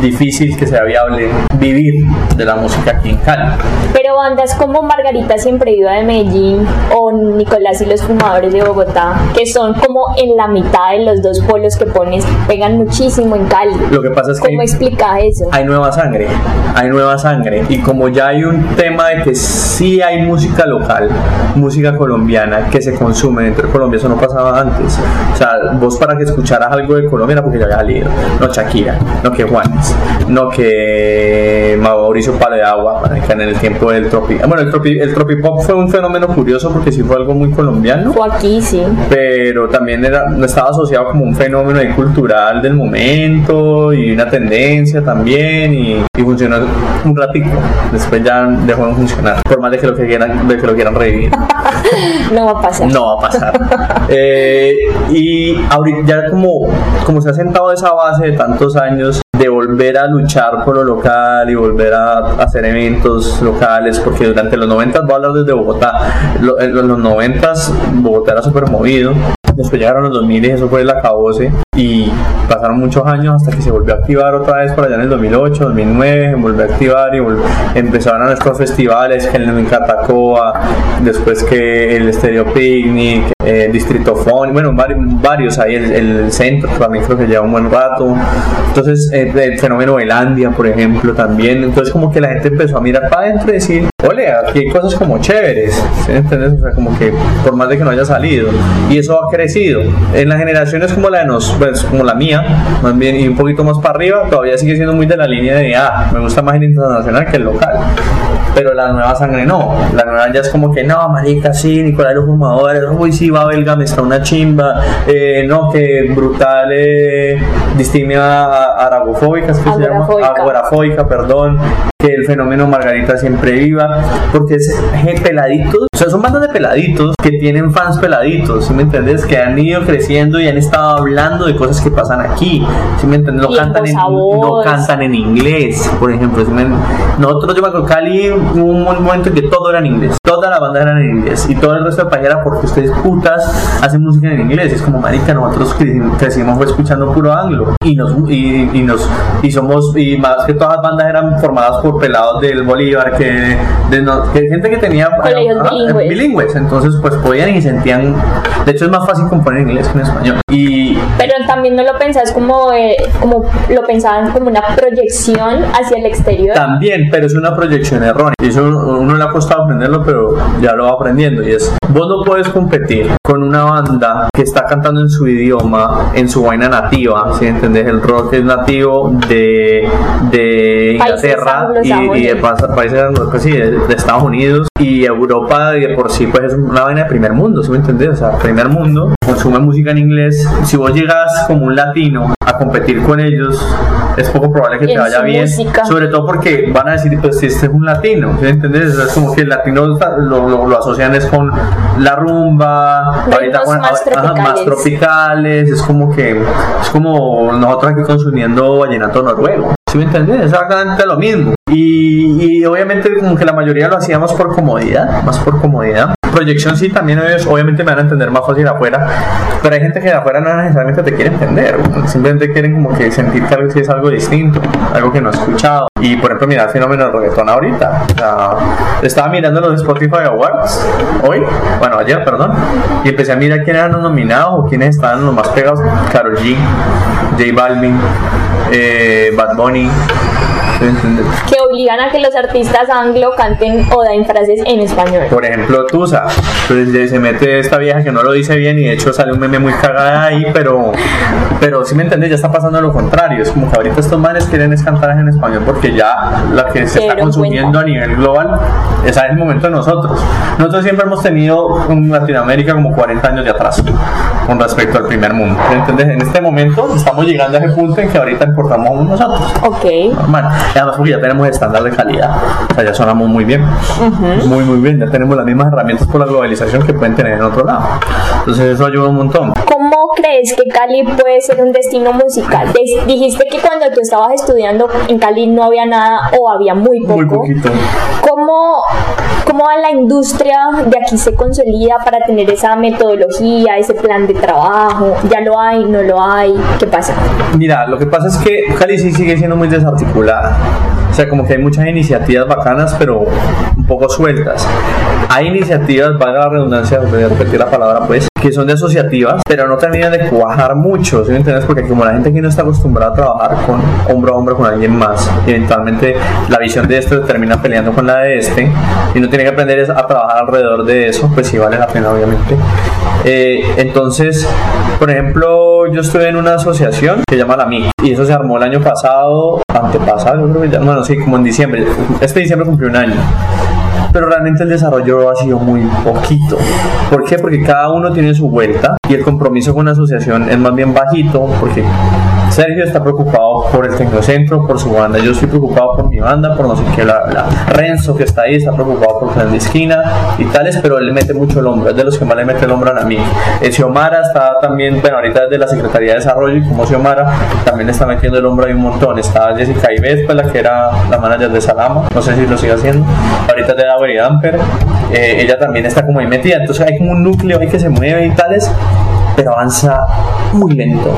difícil, que sea viable vivir de la música aquí en Cali. Pero bandas como Margarita Siempre Viva de Medellín o Nicolás y los Fumadores de Bogotá, que son como en la mitad de los dos polos que pones, pegan muchísimo en Cali. Lo que pasa es que ¿Cómo explica eso? hay nueva sangre, hay nueva sangre. Y como ya hay un tema de que sí hay música local, música colombiana que se consume dentro de Colombia, eso no pasaba antes. O sea, vos para que escucharas algo de Colombia era porque ya había salido. No Shakira, no que Juanes, no que Mauricio Palo de Agua, marica, en el tiempo del tropi. Bueno, el tropi, el tropipop fue un fenómeno curioso porque sí fue algo muy colombiano Fue aquí, sí. pero también era, no estaba asociado como un fenómeno cultural del momento y una tendencia también y, y funcionó un ratito después ya dejó de funcionar por más de que lo quieran, de que lo quieran revivir No va a pasar. no va a pasar Eh, y ahorita ya como, como se ha sentado esa base de tantos años de volver a luchar por lo local y volver a hacer eventos locales, porque durante los 90 voy a hablar desde Bogotá, lo- en los 90 Bogotá era súper movido, después llegaron los 2000 y eso fue el acabose y pasaron muchos años hasta que se volvió a activar otra vez por allá en el 2008, 2009, volvió a activar y vol- empezaron a nuestros festivales, que el en Catacoa, después que el Stereo Picnic, eh, Distrito Fon, bueno, varios, ahí, el, el centro también creo que lleva un buen rato, entonces eh, el fenómeno Elandia, por ejemplo, también, entonces como que la gente empezó a mirar para adentro y decir, ole, aquí hay cosas como chéveres, ¿sí me entiendes? O sea, como que por más de que no haya salido, y eso ha crecido, en las generaciones como la de nos, pues como la mía, más bien, y un poquito más para arriba, todavía sigue siendo muy de la línea de, ah, me gusta más el internacional que el local, pero la nueva sangre no, la nueva ya es como que no, marica, sí, Nicolás los fumadores, uy, sí, va Belga, me está una chimba, eh, no, que brutal, eh, distimia aragofóbica, es que se llama, agorafóbica, perdón, que el fenómeno Margarita siempre viva, porque es peladitos, o sea, son bandas de peladitos que tienen fans peladitos, ¿sí me entiendes? Que han ido creciendo y han estado hablando de cosas que pasan aquí, ¿sí me entiendes? No cantan en, no cantan en inglés, por ejemplo. ¿sí me- Nosotros, yo me acuerdo, Cali, hubo un momento en que todo era en inglés, toda la banda era en inglés y todo el resto de país era porque ustedes putas hacen música en inglés. Es como, marica, nosotros cre- crecimos fue escuchando puro anglo y nos, y, y nos, y somos, y más que todas las bandas eran formadas por pelados del Bolívar, que, de no- que gente que tenía Colegios ajá, bilingües. bilingües, entonces pues podían y sentían, de hecho es más fácil componer en inglés que en español. Y Pero también no lo pensás como, eh, como lo pensaban como una proyección hacia el exterior. También, pero es una proyección errónea. Y eso uno le ha costado aprenderlo, pero ya lo va aprendiendo. Y es, vos no puedes competir con una banda que está cantando en su idioma, en su vaina nativa, si entendés? El rock es nativo de, de Inglaterra y, y de países pues sí, de, de Estados Unidos y Europa y de por sí pues es una vaina de primer mundo, ¿sí me entendés? O sea, primer mundo, consume música en inglés. Si vos llegas como un latino a competir con ellos, es poco probable que te vaya bien. música. Sobre todo porque van a decir, pues este es un latino, ¿sí me entiendes? Es como que el latino está- lo, lo, lo asocian es con la rumba, Ritmos con- más ajá, más tropicales. tropicales, es como que es como nosotros aquí consumiendo vallenato noruego. ¿Sí me entiendes? Es exactamente lo mismo. Y, y obviamente como que la mayoría lo hacíamos por comodidad, más por comodidad. Proyección sí, también ellos obviamente me van a entender más fácil afuera, pero hay gente que de afuera no necesariamente te quiere entender, simplemente quieren como que sentir que algo es algo distinto, algo que no he escuchado. Y por ejemplo, mira el fenómeno del reggaetón ahorita. O sea, estaba mirando los Spotify Awards hoy, bueno, ayer, perdón, y empecé a mirar quiénes eran los nominados o quiénes estaban los más pegados. Karol G, J Balvin, eh, Bad Bunny, Que obligan a que los artistas anglo canten Oda en frases en español. Por ejemplo, Tusa. Entonces se mete esta vieja que no lo dice bien y de hecho sale un meme muy cagada ahí, pero, pero si me entiendes, ya está pasando lo contrario. Es como que ahorita estos manes quieren es cantar en español porque ya la que se está consumiendo a nivel global, es el momento de nosotros. Nosotros siempre hemos tenido en Latinoamérica como 40 años de atrás con respecto al primer mundo. ¿Entiendes? En este momento estamos llegando a ese punto en que ahorita importamos nosotros. Ok. Normal. Y además porque ya tenemos estándar de calidad. O sea, ya sonamos muy bien. Muy, muy bien. Ya tenemos las mismas herramientas por la globalización que pueden tener en otro lado. Entonces eso ayuda un montón. ¿Cómo crees que Cali puede ser un destino musical? Dijiste que cuando tú estabas estudiando en Cali no había nada o había muy poco. Muy poquito. ¿Cómo, cómo la industria de aquí se consolida para tener esa metodología, ese plan de trabajo? ¿Ya lo hay? ¿No lo hay? ¿Qué pasa? Mira, lo que pasa es que Cali sí sigue siendo muy desarticulada. O sea, como que hay muchas iniciativas bacanas, pero un poco sueltas. Hay iniciativas, valga la redundancia, voy a repetir la palabra pues, que son de asociativas, pero no terminan de cuajar mucho, ¿sí me entiendes? Porque como la gente aquí no está acostumbrada a trabajar con hombro a hombro con alguien más, eventualmente la visión de este termina peleando con la de este, y no tiene que aprender a trabajar alrededor de eso, pues sí vale la pena obviamente. Eh, entonces, por ejemplo, yo estuve en una asociación que se llama La MIC, y eso se armó el año pasado, antepasado, bueno, sí, como en diciembre. Este diciembre cumplió un año pero realmente el desarrollo ha sido muy poquito. ¿Por qué? Porque cada uno tiene su vuelta y el compromiso con la asociación es más bien bajito, porque Sergio está preocupado por el Tecnocentro, por su banda. Yo estoy preocupado por mi banda, por no sé qué. La, Renzo, que está ahí, está preocupado por Plan de Esquina y tales, pero él mete mucho el hombro. Es de los que más le mete el hombro a mí. El Xiomara está también, bueno, ahorita desde la Secretaría de Desarrollo y como Xiomara también está metiendo el hombro ahí un montón. Está Jessica Ives, pues la que era la manager de Salama. No sé si lo sigue haciendo. Ahorita de Avery Damper. Eh, ella también está como ahí metida. Entonces hay como un núcleo ahí que se mueve y tales pero avanza muy lento,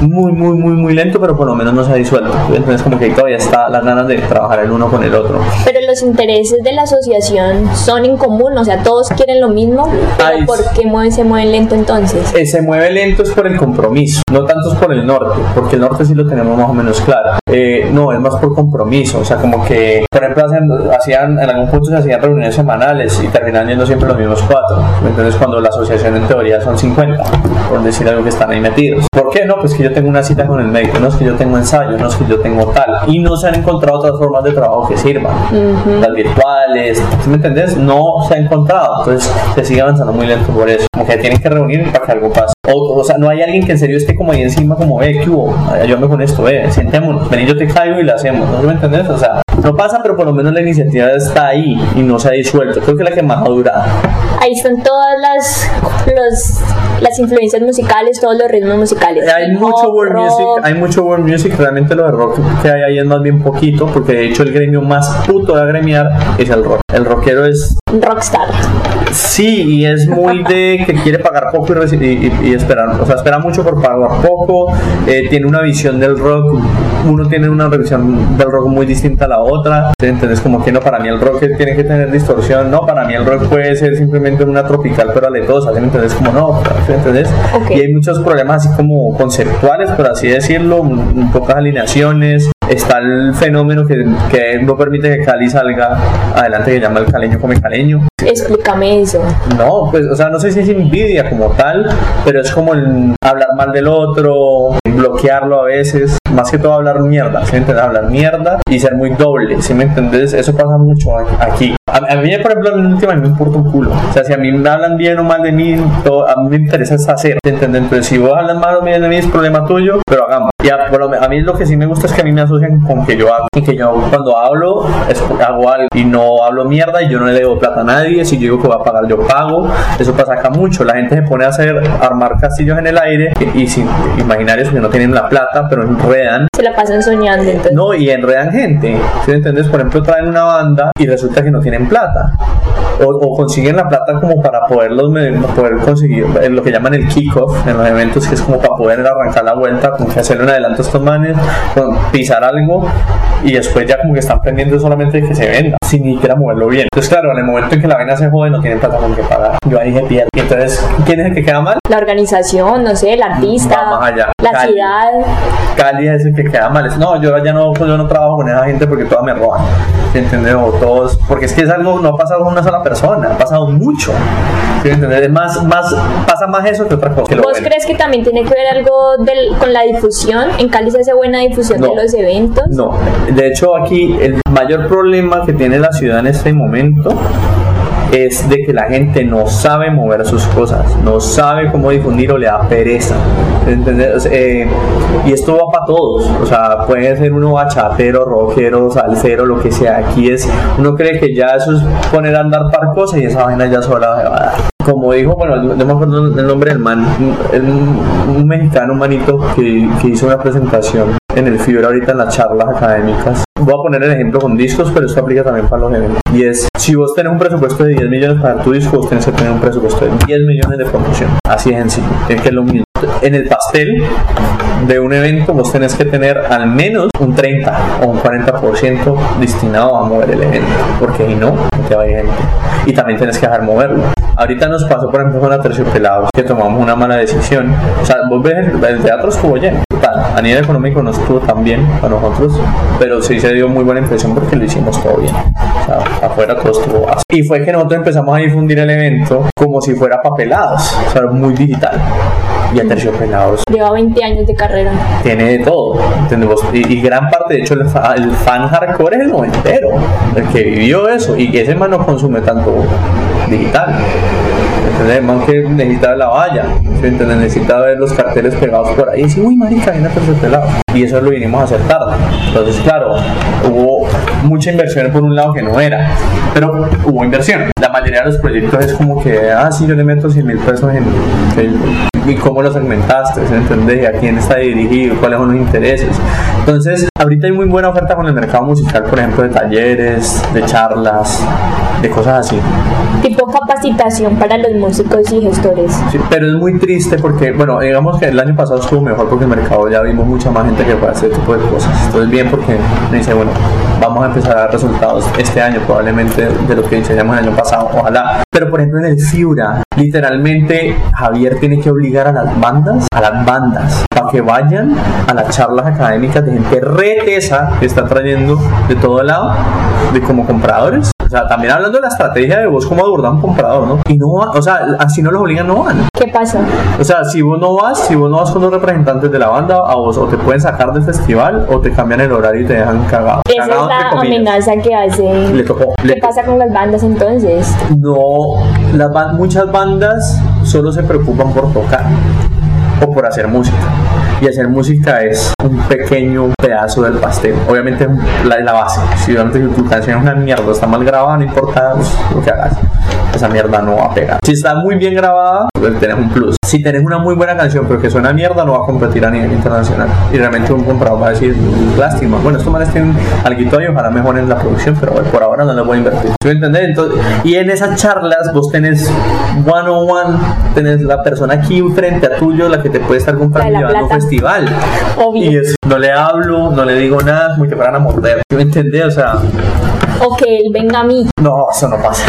muy, muy, muy, muy lento, pero por lo menos no se ha disuelto. Entonces como que todavía está las ganas de trabajar el uno con el otro. Pero los intereses de la asociación son en común, o sea, todos quieren lo mismo, pero ¿por qué se mueve lento entonces? Eh, se mueve lento es por el compromiso, no tanto es por el norte, porque el norte sí lo tenemos más o menos claro. Eh, no, es más por compromiso, o sea, como que, por ejemplo, hacían, en algún punto se hacían reuniones semanales y terminan yendo siempre los mismos cuatro. Entonces cuando la asociación en teoría son 50 por decir algo que están ahí metidos. ¿Por qué? No, pues que yo tengo una cita con el médico, no es que yo tengo ensayo, no es que yo tengo tal. Y no se han encontrado otras formas de trabajo que sirvan. Las virtuales, me entendés? No se ha encontrado. Entonces se sigue avanzando muy lento por eso. Como que tienen que reunir para que algo pase. O, o sea, no hay alguien que en serio esté como ahí encima, como, ve, ¿qué hubo? Ayúdame con esto, ve, sentémonos, ven yo te caigo y lo hacemos. ¿No me entendés? O sea, no pasa, pero por lo menos la iniciativa está ahí y no se ha disuelto. Creo que es la que más ha durado. Ahí están todas las, los, las influencias musicales, todos los ritmos musicales. Hay mucho world music, hay mucho world music. Realmente lo de rock que hay ahí es más bien poquito, porque de hecho el gremio más puto de agremiar es el rock. El rockero es. Rockstar. Sí, y es muy de que quiere pagar poco y, y, esperar. O sea, espera mucho por pagar poco. Eh, tiene una visión del rock. Uno tiene una visión del rock muy distinta a la otra. Entonces, como que no, para mí el rock tiene que tener distorsión. No, para mí el rock puede ser simplemente una tropical pero aletosa. Entonces, como no, ¿entendés? Y hay muchos problemas así como conceptuales, por así decirlo, pocas alineaciones, está el fenómeno que, que, no permite que Cali salga adelante que llama el caleño come caleño. Explícame eso. No, pues, o sea, no sé si es envidia como tal, pero es como el hablar mal del otro, bloquearlo a veces, más que todo hablar mierda, ¿sí me entiendes? Hablar mierda y ser muy doble, ¿sí me entiendes? Eso pasa mucho aquí. A, mí, por ejemplo, en última me importa un culo. O sea, si a mí me hablan bien o mal de mí, todo, a mí me interesa es hacer, ¿entiendes? Entonces, si vos hablas mal o bien de mí, es problema tuyo, pero hagamos. Y a, a mí lo que sí me gusta es que a mí me asocian con que yo hago, y que yo cuando hablo, es, hago algo y no hablo mierda y yo no le debo plata a nadie, si yo digo que voy a pagar, yo pago. Eso pasa acá mucho. La gente se pone a hacer, armar castillos en el aire y, sin imaginarios que no tienen la plata, pero enredan. Se la pasan soñando entonces. No, y enredan gente. ¿Sí entiendes? Por ejemplo, traen una banda y resulta que no tienen plata. O, consiguen la plata como para poderlos poder conseguir lo que llaman el kickoff en los eventos, que es como para poder arrancar la vuelta, como que hacer un adelanto a estos manes, pisar algo y después ya como que están pendientes solamente de que se venda sin ni siquiera moverlo bien. Entonces, claro, en el momento en que la vaina se jode, no tienen plata con que pagar. Yo ahí dije pierde. Y entonces, ¿quién es el que queda mal? La organización, no sé, el artista, más allá. la Cali. ciudad. Cali es el que queda mal. Es, no, yo ya no, yo no trabajo con esa gente porque todas me roban. ¿Sí entiendes? O todos, porque es que es algo, no ha pasado con una sola persona, ha pasado mucho. ¿Sí entiendes? Es más, más, pasa más eso que otra cosa. que ¿Vos bueno. crees que también tiene que ver algo del- con la difusión? ¿En Cali se hace buena difusión No. de los eventos? No, de hecho aquí el mayor problema que tiene la ciudad en este momento es de que la gente no sabe mover sus cosas, no sabe cómo difundir o le da pereza. ¿entendés? Eh, y esto va para todos, o sea, puede ser uno bachatero, rockero, salsero, lo que sea. Aquí es, uno cree que ya eso es poner a andar par cosas y esa vaina ya sola se va a dar. Como dijo, bueno, no me acuerdo el nombre del man, un, un mexicano, un manito que, que hizo una presentación en el FIBRA ahorita en las charlas académicas. Voy a poner el ejemplo con discos, pero esto aplica también para los eventos. Y es, si vos tenés un presupuesto de 10 millones para tu disco, vos tenés que tener un presupuesto de 10 millones de promoción. Así es sencillo. Es que es lo mismo. En el pastel de un evento, vos tenés que tener al menos un 30 o un 40% destinado a mover el evento. Porque si no, no te va a ir gente. Y también tenés que dejar moverlo. Ahorita nos pasó, por ejemplo, con la Terciopelados, que tomamos una mala decisión. O sea, vos ves, el, el teatro estuvo lleno. A nivel económico no estuvo tan bien para nosotros, pero sí se dio muy buena impresión porque lo hicimos todo bien. O sea, afuera todo estuvo así. Y fue que nosotros empezamos a difundir el evento como si fuera papelados, o sea, muy digital. Y a Terciopelados Lleva 20 años de carrera. tiene de todo, ¿entendés? Y, y gran parte, de hecho, el, fa- el fan hardcore es el noventero, el que vivió eso, y ese man no consume tanto digital. ¿Entendés? El man que necesita la valla, ¿sí? ¿entendés? necesita ver los carteles pegados por ahí y dice, uy, marica, viene a lado. Y eso lo vinimos a hacer tarde. Entonces, claro, hubo mucha inversión por un lado que no era, pero hubo inversión. La mayoría de los proyectos es como que, ah, sí, yo le meto 100 mil pesos en y cómo lo segmentaste. ¿entendés? ¿A quién está dirigido? ¿Cuáles son los intereses? Entonces, ahorita hay muy buena oferta con el mercado musical, por ejemplo, de talleres, de charlas, de cosas así. Tipo capacitación para los músicos y gestores. Sí, pero es muy triste porque, bueno, digamos que el año pasado estuvo mejor porque el mercado ya vimos mucha más gente que puede hacer este tipo de cosas. Entonces, bien porque me dice, bueno, vamos a empezar a dar resultados este año, probablemente de lo que diseñamos el año pasado, ojalá. Pero, por ejemplo, en el Fiura, literalmente Javier tiene que obligar a las bandas, a las bandas, para que vayan a las charlas académicas de gente retesa que está trayendo de todo lado, de como compradores. O sea, también hablando de la estrategia de vos como abordar un comprador, ¿no? Y no o sea, así no los obligan, no van. ¿Qué pasa? O sea, si vos no vas, si vos no vas con los representantes de la banda, a vos o te pueden sacar del festival o te cambian el horario y te dejan cagado. Esa es Cagado, la amenaza que Le hace. tocó. ¿Qué le pasa con las bandas entonces? No, las ban- muchas bandas solo se preocupan por tocar o por hacer música. Y hacer música es un pequeño pedazo del pastel. Obviamente es la, la base. Si obviamente tu canción es una mierda, está mal grabada, no importa pues, lo que hagas. Esa mierda no va a pegar. Si está muy bien grabada, pues tenés un plus. Si tenés una muy buena canción, pero que suena mierda, no va a competir a nivel internacional. Y realmente un comprador va a decir, lástima. Bueno, estos manes tienen algo y ojalá mejoren la producción, pero bueno, por ahora no les voy a invertir. ¿Sí me entendés? Entonces, y en esas charlas vos tenés one on one, tenés la persona aquí frente a tuyo, la que te puede estar comprando llevando a. festival. Obvio. Y es, no le hablo, no le digo nada, como que fueran a morder. ¿Sí me entendés? O sea, O que él venga a mí. no, eso no pasa.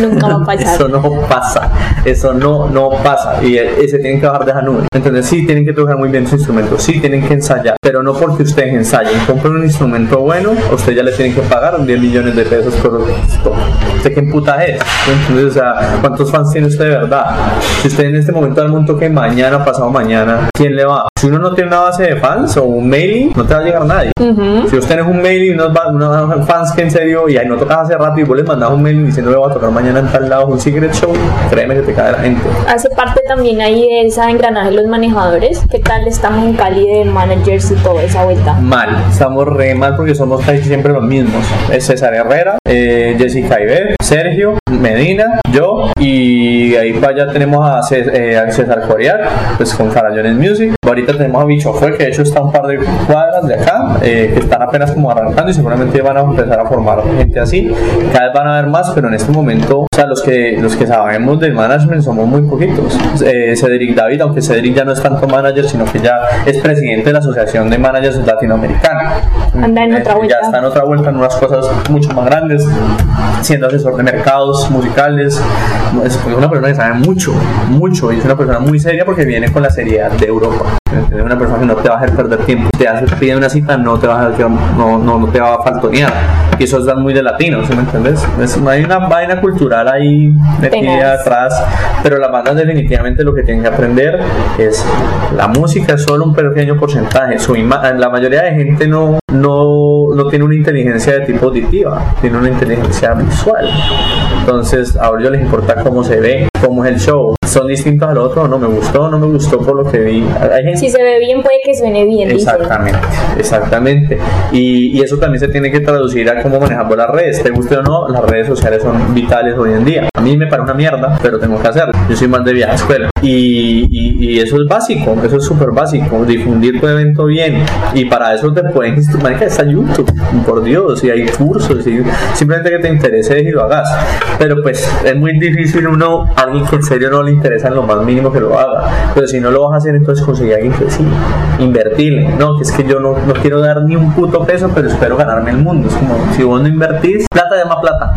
Nunca va a pasar. Eso no pasa, eso no, no pasa. Y eh, se tienen que bajar de esa nube. Entonces, sí, tienen que tocar muy bien su instrumento, sí, tienen que ensayar, pero no porque ustedes ensayen. Compren un instrumento bueno, a usted ya le tienen que pagar 10 millones de pesos por esto. ¿Usted qué puta es? Entonces, o sea, ¿cuántos fans tiene usted de verdad? Si usted en este momento da un toque mañana, pasado mañana, ¿quién le va? Si uno no tiene una base de fans o un mailing, no te va a llegar nadie. Si vos tenés un mail y unos, unos fans que en serio y ahí no tocas hace rato y vos les mandás un mail diciendo le voy a tocar mañana en tal lado un secret show, créeme que te cae la gente. Hace parte también ahí de esa engranaje los manejadores. ¿Qué tal estamos en Cali de managers y toda esa vuelta? Mal, estamos re mal porque somos casi siempre los mismos. Es César Herrera, eh, Jessica Iber, Sergio Medina, yo, y ahí para allá tenemos a, eh, César Coriac, pues con Farallones Music. Ahorita tenemos a Bicho Fue, que de hecho está un par de cuadras de acá, eh, que están apenas como arrancando y seguramente van a empezar a formar gente así. Cada vez van a haber más, pero en este momento, o sea, los que, los que sabemos del management somos muy poquitos. Eh, Cedric David, aunque Cedric ya no es tanto manager, sino que ya es presidente de la Asociación de Managers Latinoamericanos. Anda en otra vuelta. Ya está en otra vuelta en unas cosas mucho más grandes, siendo asesor de mercados musicales. Es una persona que sabe mucho, mucho, y es una persona muy seria porque viene con la seriedad de Europa. Es una persona que no te va a hacer perder tiempo. Te hace pide una cita, no te va a, no, no, no te va a faltonear. Y eso es muy de latino, ¿sí me entiendes? Es, hay una vaina cultural ahí metida atrás, pero las bandas definitivamente lo que tienen que aprender es la música es solo un pequeño porcentaje. Su la mayoría de gente no, no, no tiene una inteligencia de tipo auditiva, tiene una inteligencia visual. Entonces, a ellos les importa cómo se ve, cómo es el show. Son distintos al otro, no me gustó, no me gustó por lo que vi. Si se ve bien, puede que suene bien. Exactamente, exactamente. Y, y, eso también se tiene que traducir a cómo manejamos las redes. Te guste o no, las redes sociales son vitales hoy en día. A mí me parece una mierda, pero tengo que hacerlo. Yo soy más de viaje a escuela. Y, y, y eso es básico, eso es súper básico. Difundir tu evento bien. Y para eso te pueden que está YouTube, por Dios, y hay cursos, y simplemente que te interese y lo hagas. Pero pues es muy difícil uno, alguien que en serio no le interesa en lo más mínimo que lo haga. Pero si no lo vas a hacer, entonces conseguir a alguien que sí, invertirle. No, que es que yo no, no quiero dar ni un puto peso, pero espero ganarme el mundo. Es como si vos no invertís, plata llama plata.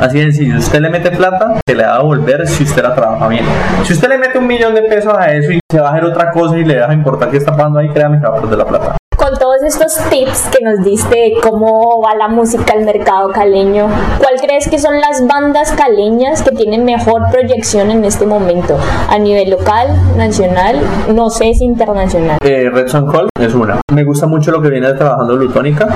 Así sencillo, si usted le mete plata, se le va a volver si usted la trabaja bien. Si usted le mete un millón de pesos a eso y se va a hacer otra cosa y le deja importar qué está pasando ahí, créame que va a perder la plata todos estos tips que nos diste cómo va la música al mercado caleño, ¿cuál crees que son las bandas caleñas que tienen mejor proyección en este momento? A nivel local, nacional, no sé si internacional. Eh, Red Sun Call es una. Me gusta mucho lo que viene trabajando Lutónica.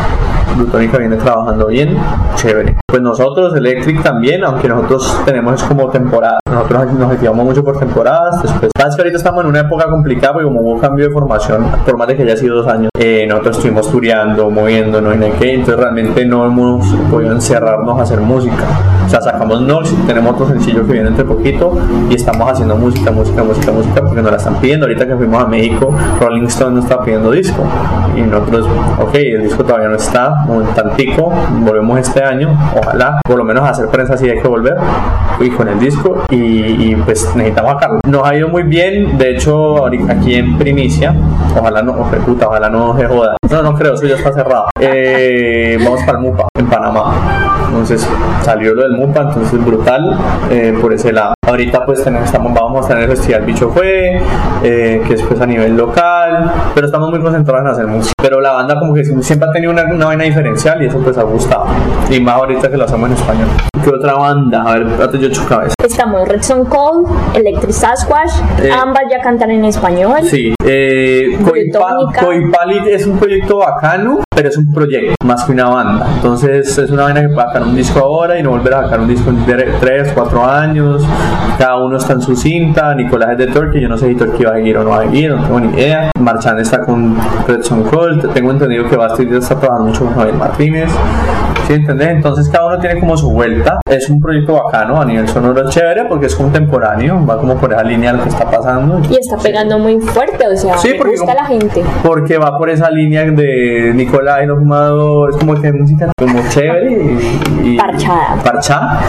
Lutónica viene trabajando bien, chévere. Pues nosotros, Electric también, aunque nosotros tenemos como temporada, nosotros nos activamos mucho por temporadas. Después, sabes que ahorita estamos en una época complicada porque como hubo un cambio de formación, por más de que haya sido dos años, eh, nosotros estuvimos tureando, moviéndonos en qué, entonces realmente no hemos podido encerrarnos a hacer música. O sea, sacamos Nox, tenemos otro sencillo que viene entre poquito y estamos haciendo música, música, música, música porque nos la están pidiendo. Ahorita que fuimos a México, Rolling Stone nos está pidiendo disco y nosotros, ok, el disco todavía no está, un tantico, volvemos este año, ojalá, por lo menos a hacer prensa si hay que volver y con el disco y, pues necesitamos sacarlo. Nos ha ido muy bien, de hecho, aquí en primicia, ojalá no, puta, ojalá no se joda. No, no creo, eso ya está cerrado. Eh, vamos para el MUPA, en Panamá. Entonces salió lo del MUPA, entonces brutal eh, por ese lado. Ahorita pues tenemos, estamos, vamos a tener el Festival Bicho Fue, eh, que es pues a nivel local, pero estamos muy concentrados en hacer música. Pero la banda como que siempre ha tenido una, una vaina diferencial y eso pues ha gustado. Y más ahorita que lo hacemos en español. ¿Qué otra banda? A ver, espérate yo chuca vez. Estamos Red Son Cold, Electric Sasquatch, eh, ambas ya cantan en español. Sí, eh, Coipali es un proyecto bacano, pero es un proyecto más que una banda. Entonces es una vaina que puede sacar un disco ahora y no volver a sacar un disco en 3, 4 años. Cada uno está en su cinta. Nicolás es de Turkey, yo no sé si Turkey va a ir o no va a ir, no tengo ni idea. Marchand está con Red Son Cold. Tengo entendido que Bastille está trabajando mucho con Javier Martínez. ¿Sí entendés? Entonces cada uno tiene como su vuelta. Es un proyecto bacano a nivel sonoro chévere porque es contemporáneo, va como por esa línea lo que está pasando. Y está pegando muy fuerte, o sea, sí, me gusta la gente. Porque va por esa línea de Nicolás no fumado, es como que música como chévere y, parchada. Parchada.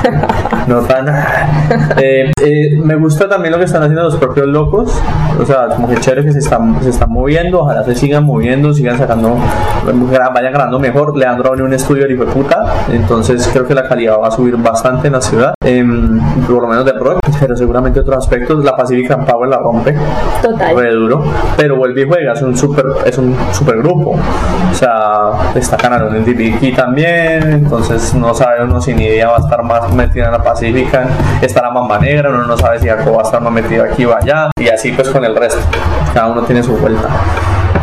no tan. Eh, eh, me gusta también lo que están haciendo los propios locos, o sea, como que chévere que se están, se están moviendo, ojalá se sigan moviendo, sigan sacando, vayan ganando mejor. Leandro abrió un estudio y fue entonces creo que la calidad va a subir bastante en la ciudad, em, por lo menos de rock, pero seguramente otros aspectos, la Pacific Power la rompe, total, re duro, pero vuelve y juega, es un super, es un super grupo, o sea, está ganando en DBK también, entonces no sabe uno si ni idea va a estar más metida en la Pacífica, está la Mamba Negra, uno no sabe si Jacob va a estar más metido aquí o allá, y así pues con el resto, cada uno tiene su vuelta.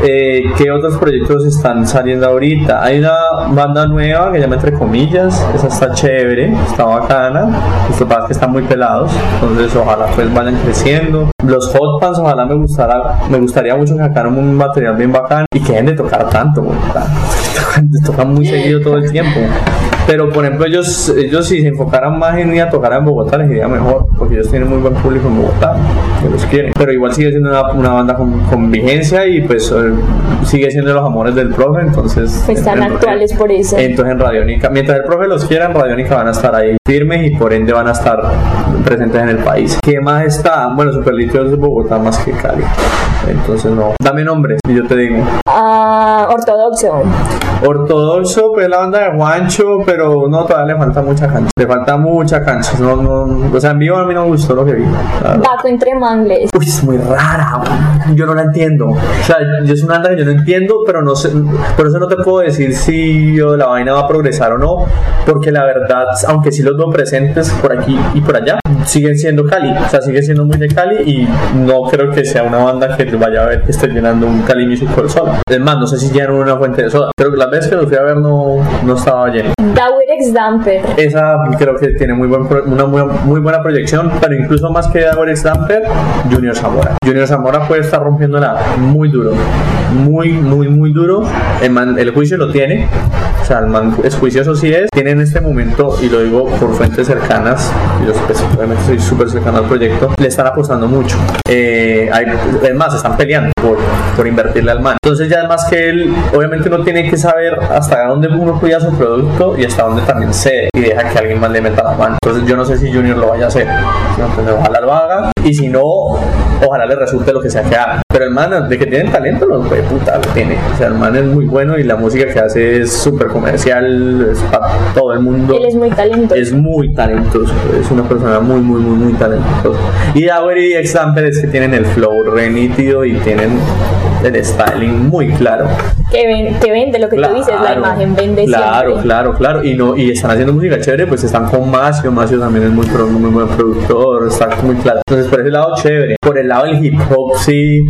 Eh, ¿Qué otros proyectos están saliendo ahorita? Hay una banda nueva que llama Entre Comillas, esa está chévere, está bacana. Los que que están muy pelados, entonces ojalá pues vayan creciendo. Los Hot Pants, ojalá me gustara, me gustaría mucho que sacaran un material bien bacán y que dejen de tocar tanto, tocan muy seguido todo el tiempo. Pero por ejemplo, ellos, ellos si se enfocaran más en ir a tocar en Bogotá, les iría mejor, porque ellos tienen muy buen público en Bogotá, que los quieren. Pero igual sigue siendo una, una banda con, con, vigencia y pues sigue siendo los amores del profe, entonces. Pues están en, actuales por eso. Entonces en Radiónica, mientras el profe los quiera, en Radiónica van a estar ahí firmes y por ende van a estar presentes en el país. ¿Qué más está? Bueno, Superlitio es de Bogotá más que Cali. Entonces no. Dame nombres y yo te digo. Ah, ortodoxo. Ortodoxo, pues la banda de Juancho, pero no, todavía le falta mucha cancha. Le falta mucha cancha. No, no, o sea, en vivo a mí no me gustó lo que vi. Baco entre mangles. Uy, es muy rara. Yo no la entiendo. O sea, yo es una banda que yo no entiendo, pero no sé. Por eso no te puedo decir si la vaina va a progresar o no. Porque la verdad, aunque sí los veo presentes por aquí y por allá, siguen siendo Cali. O sea, sigue siendo muy de Cali y no creo que sea una banda que vaya a ver que esté llenando un Cali Music por soda. Es más, no sé si llenan una fuente de soda. Creo que las veces que lo fui a ver no, no estaba lleno. Dauer X Damper. Esa creo que tiene muy buen, una muy, muy, buena proyección, pero incluso más que Dauer X Damper, Junior Zamora. Junior Zamora puede estar rompiéndola muy duro. Muy, muy, muy duro. El, man, el juicio lo tiene. O sea, el man es juicioso sí es. Tiene en este momento, y lo digo por fuentes cercanas, y yo pues, obviamente soy súper cercano al proyecto, le están apostando mucho. Eh, hay, además, están peleando por, por invertirle al man. Entonces ya además que él, obviamente uno tiene que saber hasta dónde uno cuida su producto y hasta dónde también cede y deja que alguien más le meta la mano. Entonces yo no sé si Junior lo vaya a hacer. Entonces, ojalá lo haga y si no, ojalá le resulte lo que sea que haga. Pero el man, de que tiene talento, lo de puta lo tiene. O sea, el man es muy bueno y la música que hace es súper comercial, es para todo el mundo. Él es muy talentoso. Es muy talentoso, es una persona muy, muy, muy, muy talentosa. Y Dauer y Examper es que tienen el flow re nítido y tienen el styling muy claro. Que, ven, que vende lo que claro, tú dices, la imagen vende Claro, siempre. claro, claro. Y no y están haciendo música chévere, pues están con Macio. Macio también es muy, muy buen productor, está muy claro. Entonces, por ese lado, chévere. Por el lado del hip hop, sí,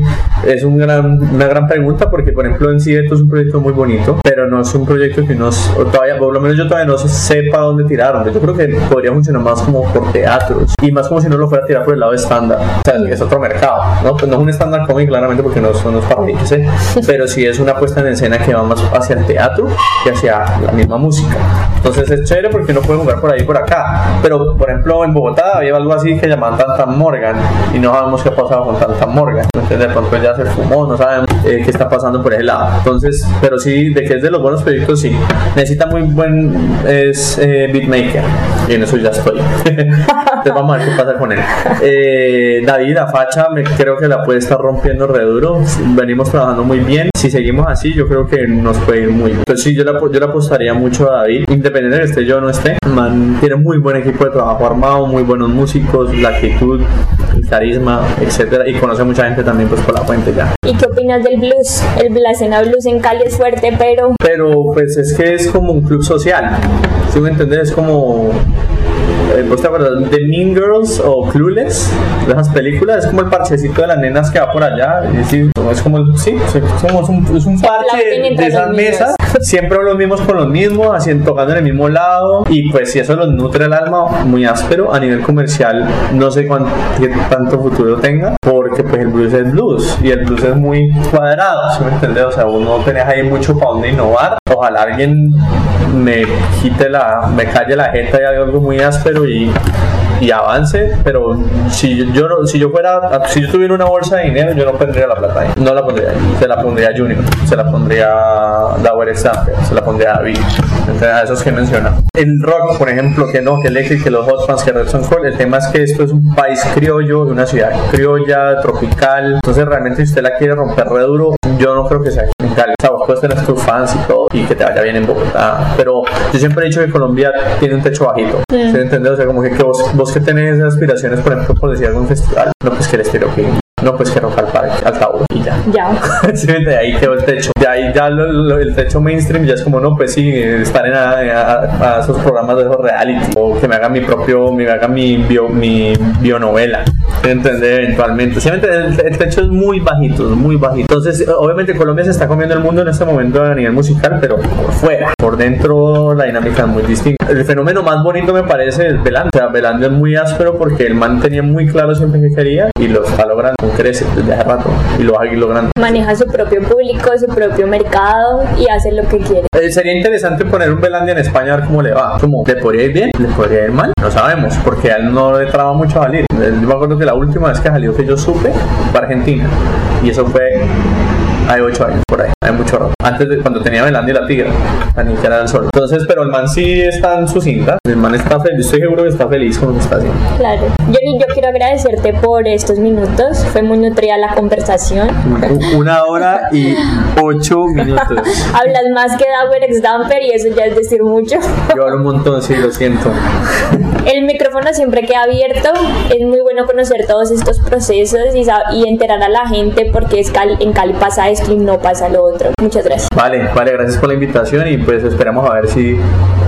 es un gran, una gran pregunta porque, por ejemplo, en sí esto es un proyecto muy bonito, pero no es un proyecto que nos, todavía, por lo menos yo todavía no sepa dónde tirarlo. Yo creo que podría funcionar más como por teatros y más como si no lo fuera a tirar por el lado estándar. O sea, es otro mercado, ¿no? Pues no es un estándar cómic, claramente, porque no son los pero sí es una puesta en escena que va más hacia el teatro que hacia la misma música. Entonces es chévere porque no puede jugar por ahí y por acá. Pero, por ejemplo, en Bogotá había algo así que llamaban Tantan Morgan y no sabemos qué ha pasado con Tantan Morgan. Entonces, de pronto ya se fumó, no sabemos eh, qué está pasando por ese lado. Entonces, pero sí, de que es de los buenos proyectos, sí. Necesita muy buen es, eh, beatmaker y en eso ya estoy. Entonces, vamos a ver qué pasa con él. Eh, David, la facha, me creo que la puede estar rompiendo re duro. Venimos trabajando muy bien. Si seguimos así, yo creo que nos puede ir muy bien. Entonces, sí, yo le, yo le apostaría mucho a David, independiente de que esté yo o no esté. Man, tiene muy buen equipo de trabajo armado, muy buenos músicos, la actitud, el carisma, etcétera, y conoce mucha gente también pues por la fuente ya. ¿Y qué opinas del blues? El, la escena blues en Cali es fuerte, pero... Pero pues es que es como un club social, si me entiendes, es como ¿Vos te acuerdas de Mean Girls o Clueless? De esas películas, es como el parchecito de las nenas que va por allá. Es, es como el, sí, es, como un, es un parche de, de esas mesas. Siempre los mismos con los mismos, haciendo, tocando en el mismo lado. Y pues si eso los nutre el alma, muy áspero. A nivel comercial, no sé cuánto, qué tanto futuro tenga, porque pues el blues es blues. Y el blues es muy cuadrado, ¿sí me entiendes? O sea, uno tenés ahí mucho para donde innovar. Ojalá alguien me quite la, me calle la jeta y haga algo muy áspero y, y avance, pero si yo no, si yo fuera, si yo tuviera una bolsa de dinero, yo no pondría la plata ahí. No la pondría ahí. Se la pondría a Junior, se la pondría a Dauer Stamper, se la pondría a David. Entre a esos que menciona. El rock, por ejemplo, que no, que Electric, que los Hot Fans, que Red Son Cold, el tema es que esto es un país criollo, una ciudad criolla, tropical. Entonces, realmente, si usted la quiere romper re duro, yo no creo que sea en Cali. O sea, vos puedes tener tus fans y todo, y que te vaya bien en Bogotá. Pero yo siempre he dicho que Colombia tiene un techo bajito. ¿Sí me entiendes? O sea, como que, que vos, vos que tenés aspiraciones, por ejemplo, por decir algún festival, no pues que estéreo King, no pues que rompa el parque, altavoz y ya. Ya. sí, de ahí quedó el techo. De ahí ya lo, lo, el techo mainstream ya es como, no, pues sí, estar en a, a, a esos programas de esos reality o que me haga mi propio, me haga mi, bio, mi bionovela. ¿Entender? Eventualmente. Sí, el, el, techo es muy bajito, muy bajito. Entonces, obviamente Colombia se está comiendo el mundo en este momento a nivel musical, pero por fuera. Por dentro la dinámica es muy distinta. El fenómeno más bonito me parece es Belando. O sea, Belando es muy áspero porque el man tenía muy claro siempre que quería y lo está logrando con crece desde hace rato y lo va a ir logrando. Maneja su propio público, su propio mercado y hace lo que quiere. Eh, sería interesante poner un Belandia en España a ver cómo le va. Como, ¿le podría ir bien? ¿Le podría ir mal? No sabemos, porque a él no le traba mucho a salir. Yo me acuerdo que la última vez que salió que yo supe fue Argentina. Y eso fue hay ocho años por ahí, hay mucho rato. Antes de cuando tenía Belandia y la Tigra, la niña era el sol. Entonces, pero el man sí está en su cinta. El man está feliz, estoy seguro que está feliz con lo que está haciendo. Claro. Johnny, yo quiero agradecerte por estos minutos. Fue muy nutrida la conversación. Una hora y ocho minutos. Hablas más que Dauer ex Damper y eso ya es decir mucho. Yo hablo un montón, sí, lo siento. El micrófono siempre queda abierto. Es muy bueno conocer todos estos procesos y, y enterar a la gente porque es Cali- en Cali pasa esto y no pasa lo otro. Muchas gracias. Vale, vale, gracias por la invitación y pues esperamos a ver si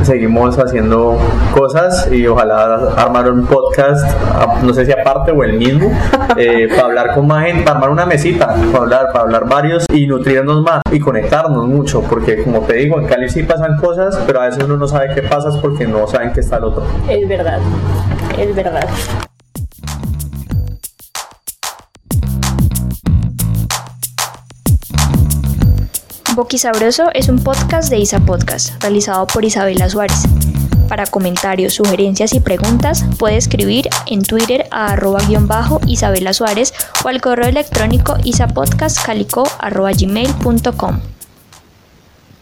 seguimos haciendo cosas y ojalá armar un podcast, no sé si aparte o el mismo, eh, para hablar con más gente, para armar una mesita, para hablar, para hablar varios y nutrirnos más y conectarnos mucho, porque como te digo, en Cali sí pasan cosas, pero a veces uno no sabe qué pasa porque no saben que está el otro. Es verdad. Es verdad. Boquisabroso es un podcast de Isa Podcast, realizado por Isabela Suárez. Para comentarios, sugerencias y preguntas, puede escribir en Twitter a arroba guion bajo Isabela Suárez o al correo electrónico isapodcastcalico.